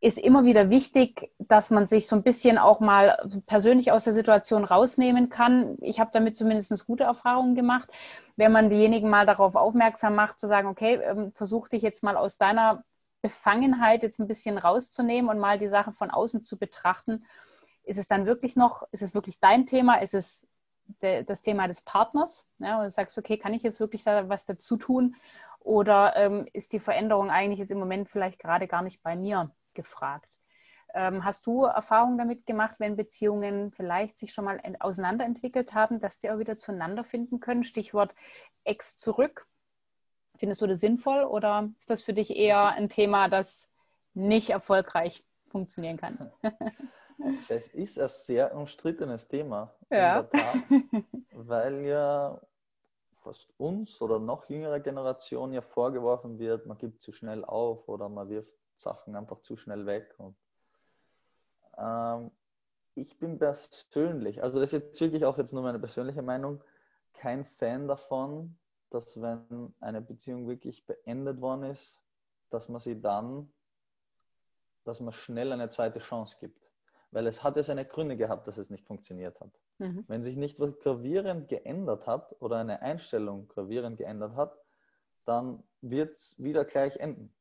ist immer wieder wichtig, dass man sich so ein bisschen auch mal persönlich aus der Situation rausnehmen kann. Ich habe damit zumindest gute Erfahrungen gemacht, wenn man diejenigen mal darauf aufmerksam macht, zu sagen, okay, ähm, versuch dich jetzt mal aus deiner Befangenheit jetzt ein bisschen rauszunehmen und mal die Sache von außen zu betrachten. Ist es dann wirklich noch, ist es wirklich dein Thema? Ist es de, das Thema des Partners? Ja, und du sagst, okay, kann ich jetzt wirklich da was dazu tun? Oder ähm, ist die Veränderung eigentlich jetzt im Moment vielleicht gerade gar nicht bei mir? gefragt. Ähm, hast du Erfahrungen damit gemacht, wenn Beziehungen vielleicht sich schon mal auseinanderentwickelt haben, dass die auch wieder zueinander finden können? Stichwort Ex zurück. Findest du das sinnvoll oder ist das für dich eher ein Thema, das nicht erfolgreich funktionieren kann? Es ist ein sehr umstrittenes Thema, ja. Tat, weil ja fast uns oder noch jüngere Generation ja vorgeworfen wird, man gibt zu schnell auf oder man wirft Sachen einfach zu schnell weg. Und, ähm, ich bin persönlich, also das ist jetzt wirklich auch jetzt nur meine persönliche Meinung, kein Fan davon, dass wenn eine Beziehung wirklich beendet worden ist, dass man sie dann, dass man schnell eine zweite Chance gibt. Weil es hat ja seine Gründe gehabt, dass es nicht funktioniert hat. Mhm. Wenn sich nicht was gravierend geändert hat oder eine Einstellung gravierend geändert hat, dann wird es wieder gleich enden.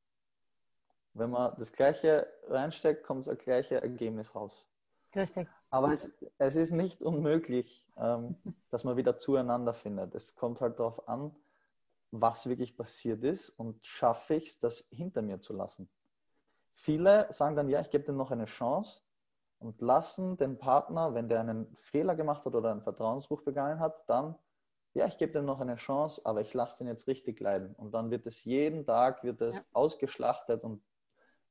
Wenn man das Gleiche reinsteckt, kommt das gleiche Ergebnis raus. Richtig. Aber es, es ist nicht unmöglich, ähm, dass man wieder zueinander findet. Es kommt halt darauf an, was wirklich passiert ist und schaffe ich es, das hinter mir zu lassen. Viele sagen dann, ja, ich gebe dem noch eine Chance und lassen den Partner, wenn der einen Fehler gemacht hat oder einen Vertrauensbruch begangen hat, dann, ja, ich gebe dem noch eine Chance, aber ich lasse den jetzt richtig leiden. Und dann wird es jeden Tag, wird es ja. ausgeschlachtet und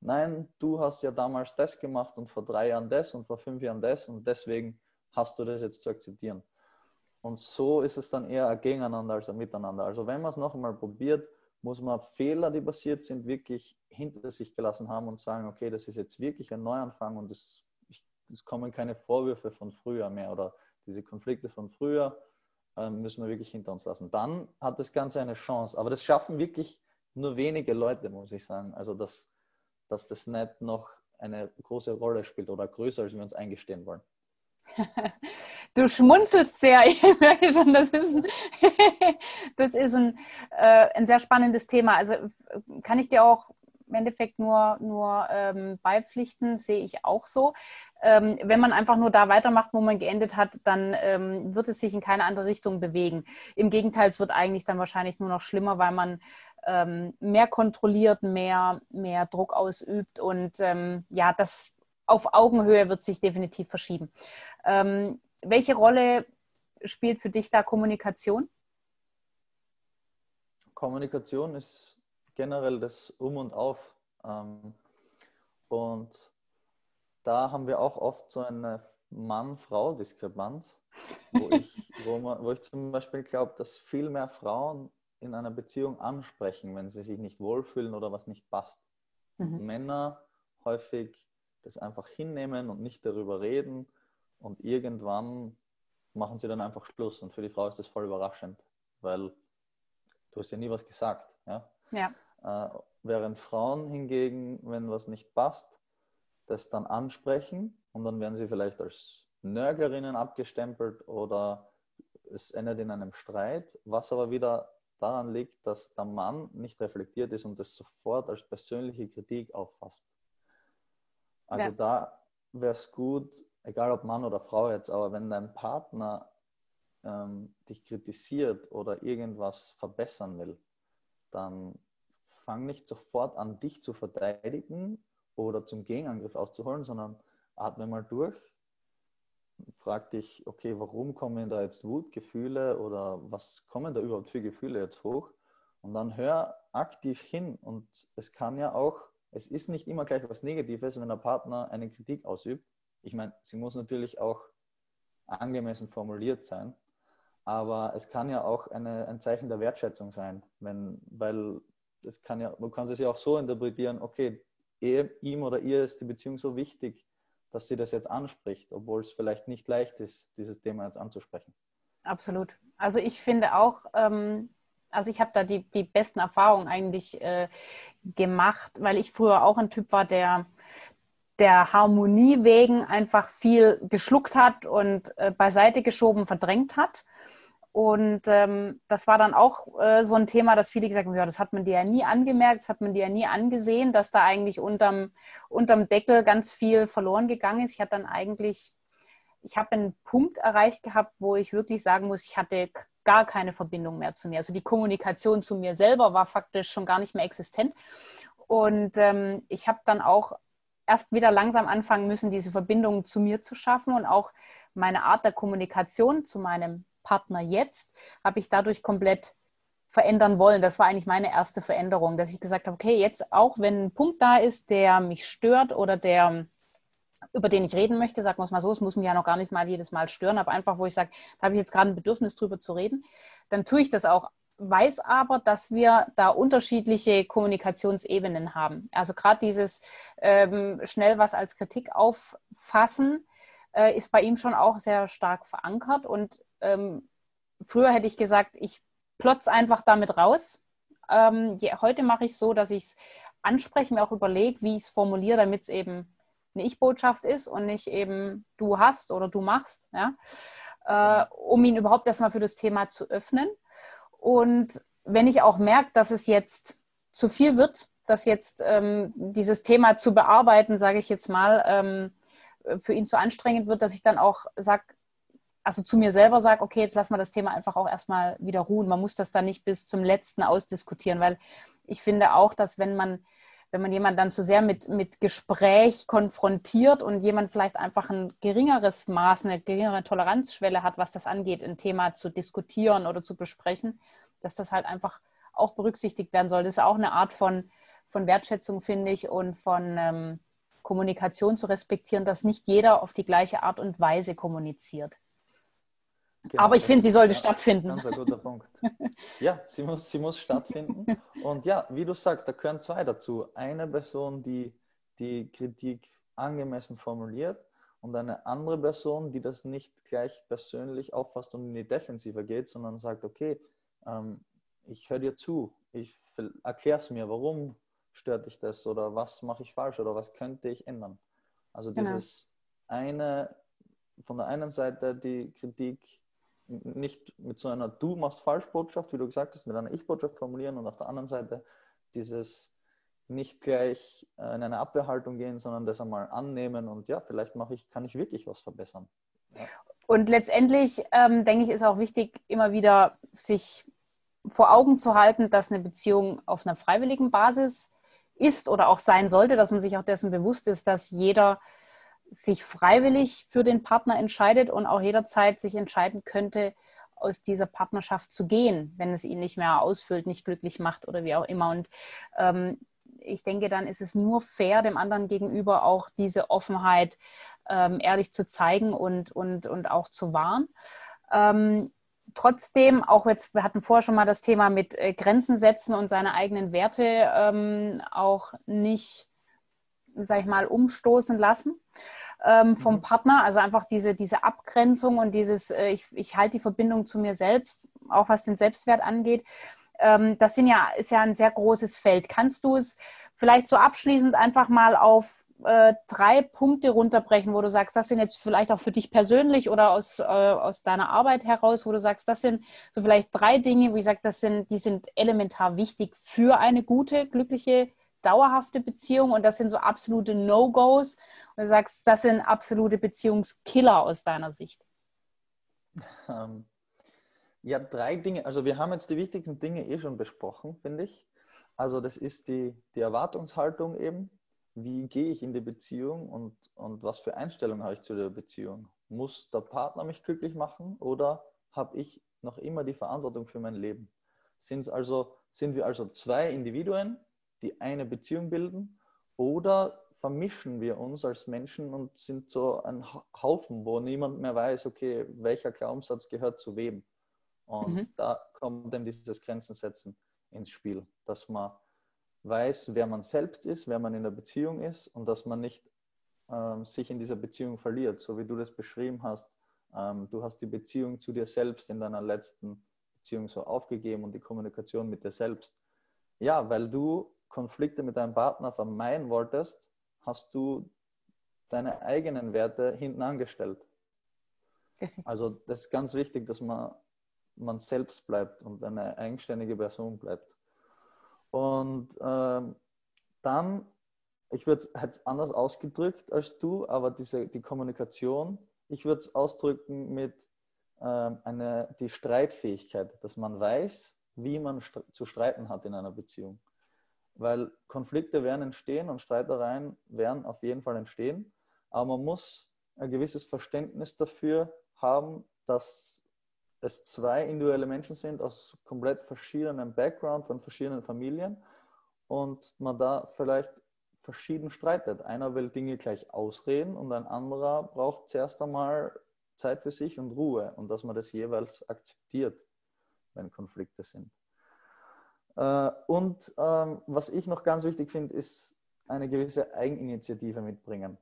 nein, du hast ja damals das gemacht und vor drei Jahren das und vor fünf Jahren das und deswegen hast du das jetzt zu akzeptieren. Und so ist es dann eher ein Gegeneinander als ein Miteinander. Also wenn man es noch einmal probiert, muss man Fehler, die passiert sind, wirklich hinter sich gelassen haben und sagen, okay, das ist jetzt wirklich ein Neuanfang und es, es kommen keine Vorwürfe von früher mehr oder diese Konflikte von früher äh, müssen wir wirklich hinter uns lassen. Dann hat das Ganze eine Chance. Aber das schaffen wirklich nur wenige Leute, muss ich sagen. Also das, dass das nicht noch eine große Rolle spielt oder größer, als wir uns eingestehen wollen. Du schmunzelst sehr. Ich merke schon, das ist ein, das ist ein, äh, ein sehr spannendes Thema. Also kann ich dir auch im Endeffekt nur, nur ähm, beipflichten, sehe ich auch so. Ähm, wenn man einfach nur da weitermacht, wo man geendet hat, dann ähm, wird es sich in keine andere Richtung bewegen. Im Gegenteil, es wird eigentlich dann wahrscheinlich nur noch schlimmer, weil man ähm, mehr kontrolliert, mehr, mehr Druck ausübt und ähm, ja, das auf Augenhöhe wird sich definitiv verschieben. Ähm, welche Rolle spielt für dich da Kommunikation? Kommunikation ist generell das Um und Auf. Ähm, und da haben wir auch oft so eine Mann-Frau-Diskrepanz, wo wo, wo ich zum Beispiel glaube, dass viel mehr Frauen in einer Beziehung ansprechen, wenn sie sich nicht wohlfühlen oder was nicht passt. Mhm. Männer häufig das einfach hinnehmen und nicht darüber reden und irgendwann machen sie dann einfach Schluss. Und für die Frau ist das voll überraschend, weil du hast ja nie was gesagt. Ja? ja. Äh, während Frauen hingegen, wenn was nicht passt, das dann ansprechen und dann werden sie vielleicht als Nörgerinnen abgestempelt oder es endet in einem Streit, was aber wieder daran liegt, dass der Mann nicht reflektiert ist und das sofort als persönliche Kritik auffasst. Also ja. da wäre es gut, egal ob Mann oder Frau jetzt, aber wenn dein Partner ähm, dich kritisiert oder irgendwas verbessern will, dann fang nicht sofort an, dich zu verteidigen oder zum Gegenangriff auszuholen, sondern atme mal durch, frag dich, okay, warum kommen da jetzt Wutgefühle oder was kommen da überhaupt für Gefühle jetzt hoch? Und dann hör aktiv hin. Und es kann ja auch, es ist nicht immer gleich was Negatives, wenn der Partner eine Kritik ausübt. Ich meine, sie muss natürlich auch angemessen formuliert sein, aber es kann ja auch eine, ein Zeichen der Wertschätzung sein, wenn, weil es kann ja, man kann es ja auch so interpretieren, okay, ihm oder ihr ist die Beziehung so wichtig, dass sie das jetzt anspricht, obwohl es vielleicht nicht leicht ist, dieses Thema jetzt anzusprechen. Absolut. Also ich finde auch, ähm, also ich habe da die, die besten Erfahrungen eigentlich äh, gemacht, weil ich früher auch ein Typ war, der der Harmonie wegen einfach viel geschluckt hat und äh, beiseite geschoben, verdrängt hat. Und ähm, das war dann auch äh, so ein Thema, dass viele gesagt haben, ja, das hat man dir ja nie angemerkt, das hat man dir ja nie angesehen, dass da eigentlich unterm, unterm Deckel ganz viel verloren gegangen ist. Ich hatte dann eigentlich, ich habe einen Punkt erreicht gehabt, wo ich wirklich sagen muss, ich hatte gar keine Verbindung mehr zu mir. Also die Kommunikation zu mir selber war faktisch schon gar nicht mehr existent. Und ähm, ich habe dann auch erst wieder langsam anfangen müssen, diese Verbindung zu mir zu schaffen und auch meine Art der Kommunikation zu meinem Partner jetzt, habe ich dadurch komplett verändern wollen. Das war eigentlich meine erste Veränderung, dass ich gesagt habe, okay, jetzt auch wenn ein Punkt da ist, der mich stört oder der über den ich reden möchte, sagen wir es mal so, es muss mich ja noch gar nicht mal jedes Mal stören, aber einfach, wo ich sage, da habe ich jetzt gerade ein Bedürfnis drüber zu reden, dann tue ich das auch, weiß aber, dass wir da unterschiedliche Kommunikationsebenen haben. Also gerade dieses ähm, schnell was als Kritik auffassen, äh, ist bei ihm schon auch sehr stark verankert und ähm, früher hätte ich gesagt, ich plotz einfach damit raus. Ähm, je, heute mache ich es so, dass ich es anspreche, mir auch überlege, wie ich es formuliere, damit es eben eine Ich-Botschaft ist und nicht eben du hast oder du machst, ja? Äh, um ihn überhaupt erstmal für das Thema zu öffnen. Und wenn ich auch merke, dass es jetzt zu viel wird, dass jetzt ähm, dieses Thema zu bearbeiten, sage ich jetzt mal, ähm, für ihn zu anstrengend wird, dass ich dann auch sage, also zu mir selber sage, okay, jetzt lassen wir das Thema einfach auch erstmal wieder ruhen. Man muss das dann nicht bis zum letzten ausdiskutieren, weil ich finde auch, dass wenn man, wenn man jemanden dann zu sehr mit, mit Gespräch konfrontiert und jemand vielleicht einfach ein geringeres Maß, eine geringere Toleranzschwelle hat, was das angeht, ein Thema zu diskutieren oder zu besprechen, dass das halt einfach auch berücksichtigt werden soll. Das ist auch eine Art von, von Wertschätzung, finde ich, und von ähm, Kommunikation zu respektieren, dass nicht jeder auf die gleiche Art und Weise kommuniziert. Genau, Aber ich finde, sie sollte ja, stattfinden. Ganz ein guter Punkt. Ja, sie muss, sie muss stattfinden. Und ja, wie du sagst, da gehören zwei dazu. Eine Person, die die Kritik angemessen formuliert und eine andere Person, die das nicht gleich persönlich auffasst und in die Defensive geht, sondern sagt, okay, ähm, ich höre dir zu, ich erkläre es mir, warum stört dich das oder was mache ich falsch oder was könnte ich ändern. Also genau. dieses genau. eine, von der einen Seite die Kritik nicht mit so einer Du machst falsch Botschaft, wie du gesagt hast, mit einer Ich-Botschaft formulieren und auf der anderen Seite dieses nicht gleich äh, in eine Abwehrhaltung gehen, sondern das einmal annehmen und ja, vielleicht mache ich, kann ich wirklich was verbessern. Ja. Und letztendlich ähm, denke ich, ist auch wichtig, immer wieder sich vor Augen zu halten, dass eine Beziehung auf einer freiwilligen Basis ist oder auch sein sollte, dass man sich auch dessen bewusst ist, dass jeder sich freiwillig für den Partner entscheidet und auch jederzeit sich entscheiden könnte, aus dieser Partnerschaft zu gehen, wenn es ihn nicht mehr ausfüllt, nicht glücklich macht oder wie auch immer. Und ähm, ich denke, dann ist es nur fair, dem anderen gegenüber auch diese Offenheit ähm, ehrlich zu zeigen und, und, und auch zu wahren. Ähm, trotzdem, auch jetzt, wir hatten vorher schon mal das Thema mit äh, Grenzen setzen und seine eigenen Werte ähm, auch nicht, sag ich mal, umstoßen lassen ähm, vom mhm. Partner. Also einfach diese, diese Abgrenzung und dieses, äh, ich, ich halte die Verbindung zu mir selbst, auch was den Selbstwert angeht. Ähm, das sind ja, ist ja ein sehr großes Feld. Kannst du es vielleicht so abschließend einfach mal auf äh, drei Punkte runterbrechen, wo du sagst, das sind jetzt vielleicht auch für dich persönlich oder aus, äh, aus deiner Arbeit heraus, wo du sagst, das sind so vielleicht drei Dinge, wo ich sage, das sind, die sind elementar wichtig für eine gute, glückliche, dauerhafte Beziehung und das sind so absolute No-Gos und du sagst, das sind absolute Beziehungskiller aus deiner Sicht? Ähm, ja, drei Dinge. Also wir haben jetzt die wichtigsten Dinge eh schon besprochen, finde ich. Also das ist die, die Erwartungshaltung eben. Wie gehe ich in die Beziehung und, und was für Einstellung habe ich zu der Beziehung? Muss der Partner mich glücklich machen oder habe ich noch immer die Verantwortung für mein Leben? Sind's also, sind wir also zwei Individuen, die eine Beziehung bilden oder vermischen wir uns als Menschen und sind so ein Haufen, wo niemand mehr weiß, okay, welcher Glaubenssatz gehört zu wem. Und mhm. da kommt dann dieses Grenzen setzen ins Spiel, dass man weiß, wer man selbst ist, wer man in der Beziehung ist und dass man nicht ähm, sich in dieser Beziehung verliert, so wie du das beschrieben hast. Ähm, du hast die Beziehung zu dir selbst in deiner letzten Beziehung so aufgegeben und die Kommunikation mit dir selbst. Ja, weil du Konflikte mit deinem Partner vermeiden wolltest, hast du deine eigenen Werte hinten angestellt. Also das ist ganz wichtig, dass man, man selbst bleibt und eine eigenständige Person bleibt. Und ähm, dann, ich würde es anders ausgedrückt als du, aber diese, die Kommunikation, ich würde es ausdrücken mit ähm, eine, die Streitfähigkeit, dass man weiß, wie man st zu streiten hat in einer Beziehung weil Konflikte werden entstehen und Streitereien werden auf jeden Fall entstehen. Aber man muss ein gewisses Verständnis dafür haben, dass es zwei individuelle Menschen sind aus komplett verschiedenen Background, von verschiedenen Familien und man da vielleicht verschieden streitet. Einer will Dinge gleich ausreden und ein anderer braucht zuerst einmal Zeit für sich und Ruhe und dass man das jeweils akzeptiert, wenn Konflikte sind. Äh, und ähm, was ich noch ganz wichtig finde, ist eine gewisse Eigeninitiative mitbringen.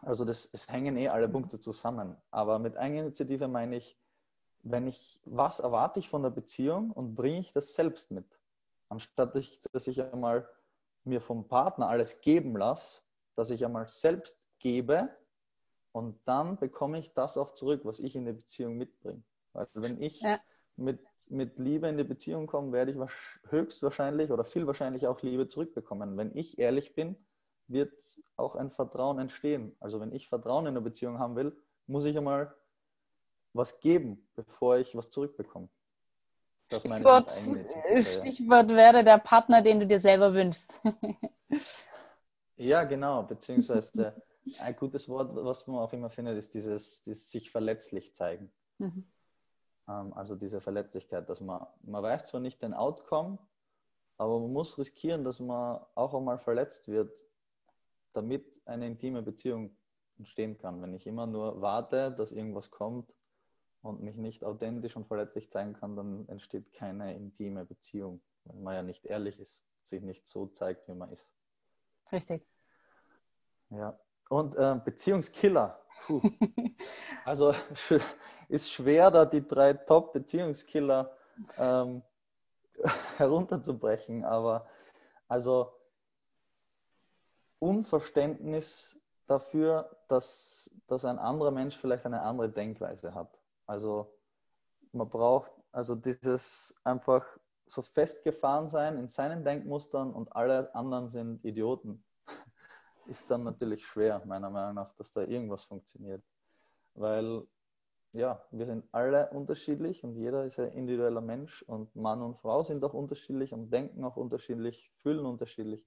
Also das, es hängen eh alle Punkte zusammen. Aber mit Eigeninitiative meine ich, wenn ich, was erwarte ich von der Beziehung und bringe ich das selbst mit? Anstatt ich, dass ich einmal mir vom Partner alles geben lasse, dass ich einmal selbst gebe und dann bekomme ich das auch zurück, was ich in der Beziehung mitbringe. Weil wenn ich ja mit, mit Liebe in die Beziehung komme, werde ich höchstwahrscheinlich oder viel wahrscheinlich auch Liebe zurückbekommen. Wenn ich ehrlich bin, wird auch ein Vertrauen entstehen. Also wenn ich Vertrauen in der Beziehung haben will, muss ich einmal was geben, bevor ich was zurückbekomme. Das Stichwort, Stichwort wäre der Partner, den du dir selber wünschst. ja, genau. Beziehungsweise ein gutes Wort, was man auch immer findet, ist dieses, dieses sich verletzlich zeigen. Mhm. Ähm, also diese Verletzlichkeit, dass man, man weiß zwar nicht den Outcome, aber man muss riskieren, dass man auch einmal verletzt wird, damit eine intime Beziehung entstehen kann. Wenn ich immer nur warte, dass irgendwas kommt und mich nicht authentisch und verletzlich zeigen kann, dann entsteht keine intime Beziehung, wenn man ja nicht ehrlich ist, sich nicht so zeigt, wie man ist. Richtig. Ja. Und äh, Beziehungskiller. Puh. Also ist schwer, da die drei Top-Beziehungskiller ähm, herunterzubrechen, aber also Unverständnis dafür, dass, dass ein anderer Mensch vielleicht eine andere Denkweise hat. Also man braucht also dieses einfach so festgefahren sein in seinen Denkmustern und alle anderen sind Idioten ist dann natürlich schwer, meiner Meinung nach, dass da irgendwas funktioniert. Weil, ja, wir sind alle unterschiedlich und jeder ist ein individueller Mensch und Mann und Frau sind auch unterschiedlich und denken auch unterschiedlich, fühlen unterschiedlich.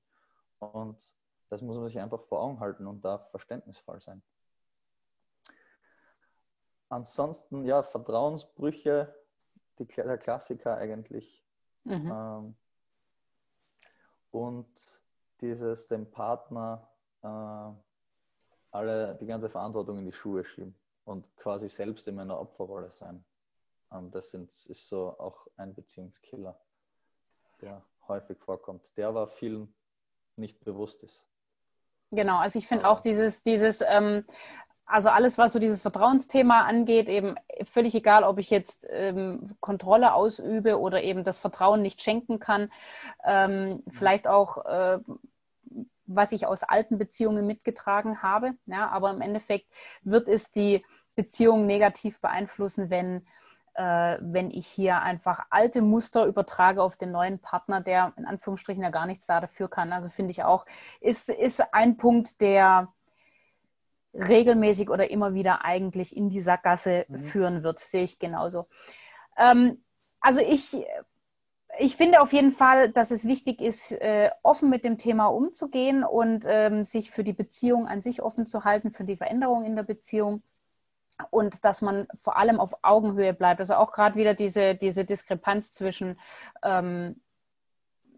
Und das muss man sich einfach vor Augen halten und da verständnisvoll sein. Ansonsten, ja, Vertrauensbrüche, die, der Klassiker eigentlich. Mhm. Ähm, und dieses dem Partner äh, alle die ganze Verantwortung in die Schuhe schieben und quasi selbst in einer Opferrolle sein. Und das sind, ist so auch ein Beziehungskiller, der häufig vorkommt, der aber vielen nicht bewusst ist. Genau, also ich finde auch dieses, dieses ähm, also alles, was so dieses Vertrauensthema angeht, eben völlig egal, ob ich jetzt ähm, Kontrolle ausübe oder eben das Vertrauen nicht schenken kann, ähm, vielleicht auch äh, was ich aus alten Beziehungen mitgetragen habe. Ja, aber im Endeffekt wird es die Beziehung negativ beeinflussen, wenn, äh, wenn ich hier einfach alte Muster übertrage auf den neuen Partner, der in Anführungsstrichen ja gar nichts da dafür kann. Also finde ich auch, ist, ist ein Punkt, der regelmäßig oder immer wieder eigentlich in die Sackgasse mhm. führen wird, sehe ich genauso. Ähm, also ich ich finde auf jeden Fall, dass es wichtig ist, äh, offen mit dem Thema umzugehen und ähm, sich für die Beziehung an sich offen zu halten, für die Veränderung in der Beziehung und dass man vor allem auf Augenhöhe bleibt. Also auch gerade wieder diese, diese Diskrepanz zwischen ähm,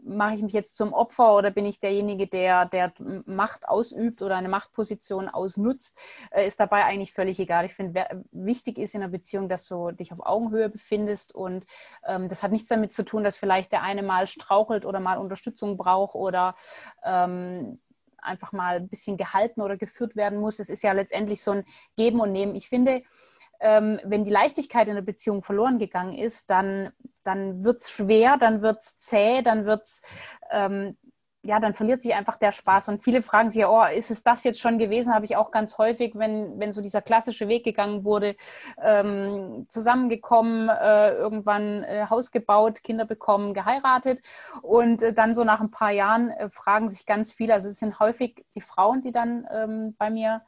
mache ich mich jetzt zum Opfer oder bin ich derjenige, der, der Macht ausübt oder eine Machtposition ausnutzt, äh, ist dabei eigentlich völlig egal. Ich finde, wichtig ist in einer Beziehung, dass du dich auf Augenhöhe befindest und ähm, das hat nichts damit zu tun, dass vielleicht der eine mal strauchelt oder mal Unterstützung braucht oder ähm, einfach mal ein bisschen gehalten oder geführt werden muss. Es ist ja letztendlich so ein Geben und Nehmen. Ich finde, ähm, wenn die Leichtigkeit in der Beziehung verloren gegangen ist, dann, dann wird es schwer, dann wird es zäh, dann wird es, ähm, ja, dann verliert sich einfach der Spaß. Und viele fragen sich, oh, ist es das jetzt schon gewesen? Habe ich auch ganz häufig, wenn, wenn so dieser klassische Weg gegangen wurde, ähm, zusammengekommen, äh, irgendwann äh, Haus gebaut, Kinder bekommen, geheiratet. Und äh, dann so nach ein paar Jahren äh, fragen sich ganz viele, also es sind häufig die Frauen, die dann ähm, bei mir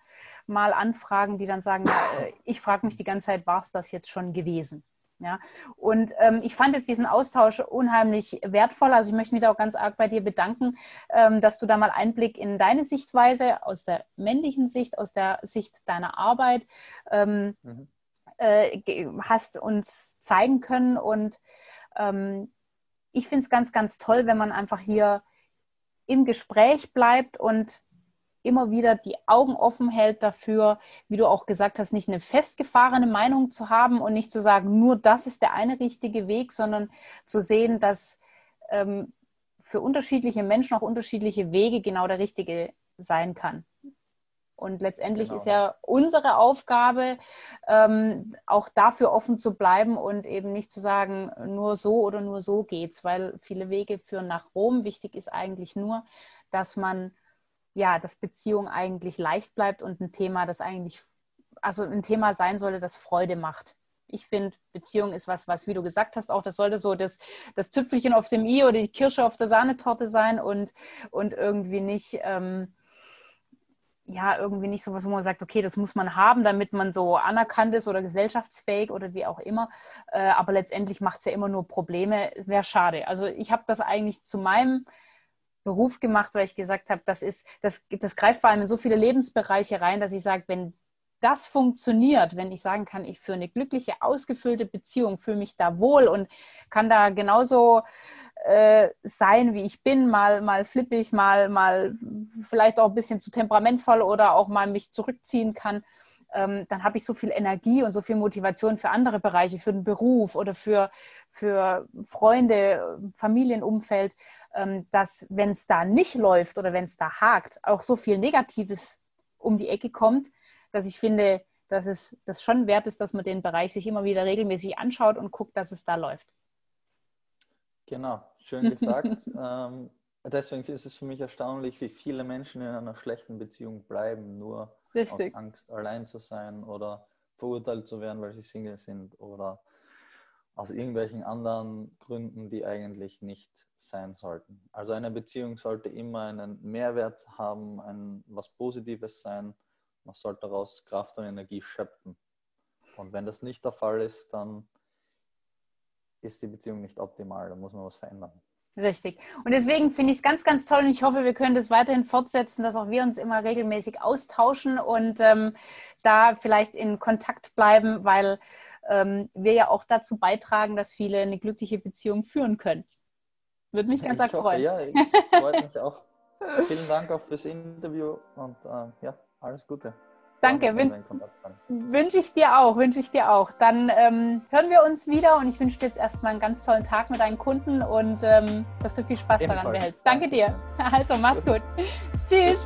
mal anfragen, die dann sagen, ja, äh, ich frage mich die ganze Zeit, war es das jetzt schon gewesen? Ja, und ähm, ich fand jetzt diesen Austausch unheimlich wertvoll. Also ich möchte mich da auch ganz arg bei dir bedanken, ähm, dass du da mal Einblick in deine Sichtweise aus der männlichen Sicht, aus der Sicht deiner Arbeit ähm, mhm. äh, hast uns zeigen können. Und ähm, ich finde es ganz, ganz toll, wenn man einfach hier im Gespräch bleibt und immer wieder die Augen offen hält dafür, wie du auch gesagt hast, nicht eine festgefahrene Meinung zu haben und nicht zu sagen, nur das ist der eine richtige Weg, sondern zu sehen, dass ähm, für unterschiedliche Menschen auch unterschiedliche Wege genau der richtige sein kann. Und letztendlich genau. ist ja unsere Aufgabe, ähm, auch dafür offen zu bleiben und eben nicht zu sagen, nur so oder nur so geht's, weil viele Wege führen nach Rom. Wichtig ist eigentlich nur, dass man ja, dass Beziehung eigentlich leicht bleibt und ein Thema, das eigentlich, also ein Thema sein sollte, das Freude macht. Ich finde, Beziehung ist was, was, wie du gesagt hast, auch das sollte so das, das Tüpfelchen auf dem i oder die Kirsche auf der Sahnetorte sein und, und irgendwie nicht, ähm, ja, irgendwie nicht so was, wo man sagt, okay, das muss man haben, damit man so anerkannt ist oder gesellschaftsfähig oder wie auch immer. Äh, aber letztendlich macht es ja immer nur Probleme. Wäre schade. Also ich habe das eigentlich zu meinem Beruf gemacht, weil ich gesagt habe, das ist, das, das greift vor allem in so viele Lebensbereiche rein, dass ich sage, wenn das funktioniert, wenn ich sagen kann, ich führe eine glückliche, ausgefüllte Beziehung, fühle mich da wohl und kann da genauso äh, sein, wie ich bin, mal, mal flippig, mal, mal vielleicht auch ein bisschen zu temperamentvoll oder auch mal mich zurückziehen kann, ähm, dann habe ich so viel Energie und so viel Motivation für andere Bereiche, für den Beruf oder für, für Freunde, Familienumfeld, ähm, dass wenn es da nicht läuft oder wenn es da hakt, auch so viel Negatives um die Ecke kommt, dass ich finde, dass es das schon wert ist, dass man den Bereich sich immer wieder regelmäßig anschaut und guckt, dass es da läuft. Genau, schön gesagt. ähm, deswegen ist es für mich erstaunlich, wie viele Menschen in einer schlechten Beziehung bleiben, nur Richtig. aus Angst, allein zu sein oder verurteilt zu werden, weil sie Single sind oder aus irgendwelchen anderen Gründen, die eigentlich nicht sein sollten. Also eine Beziehung sollte immer einen Mehrwert haben, ein was Positives sein. Man sollte daraus Kraft und Energie schöpfen. Und wenn das nicht der Fall ist, dann ist die Beziehung nicht optimal. Da muss man was verändern. Richtig. Und deswegen finde ich es ganz, ganz toll und ich hoffe, wir können das weiterhin fortsetzen, dass auch wir uns immer regelmäßig austauschen und ähm, da vielleicht in Kontakt bleiben, weil ähm, wir ja auch dazu beitragen, dass viele eine glückliche Beziehung führen können. Würde mich ganz arg freuen. Ja, ich freue mich auch. Vielen Dank auch fürs Interview und äh, ja, alles Gute. Danke, wün wünsche ich dir auch, wünsche ich dir auch. Dann ähm, hören wir uns wieder und ich wünsche dir jetzt erstmal einen ganz tollen Tag mit deinen Kunden und ähm, dass du viel Spaß Ebenfalls. daran behältst. Danke dir. Also, mach's gut. Tschüss.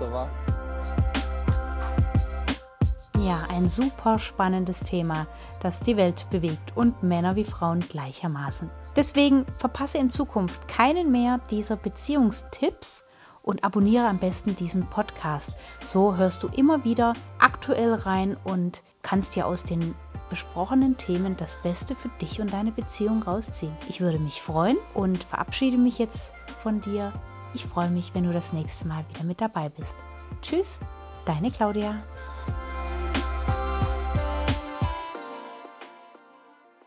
Ja, ein super spannendes Thema, das die Welt bewegt und Männer wie Frauen gleichermaßen. Deswegen verpasse in Zukunft keinen mehr dieser Beziehungstipps und abonniere am besten diesen Podcast. So hörst du immer wieder aktuell rein und kannst dir aus den besprochenen Themen das Beste für dich und deine Beziehung rausziehen. Ich würde mich freuen und verabschiede mich jetzt von dir. Ich freue mich, wenn du das nächste Mal wieder mit dabei bist. Tschüss, deine Claudia.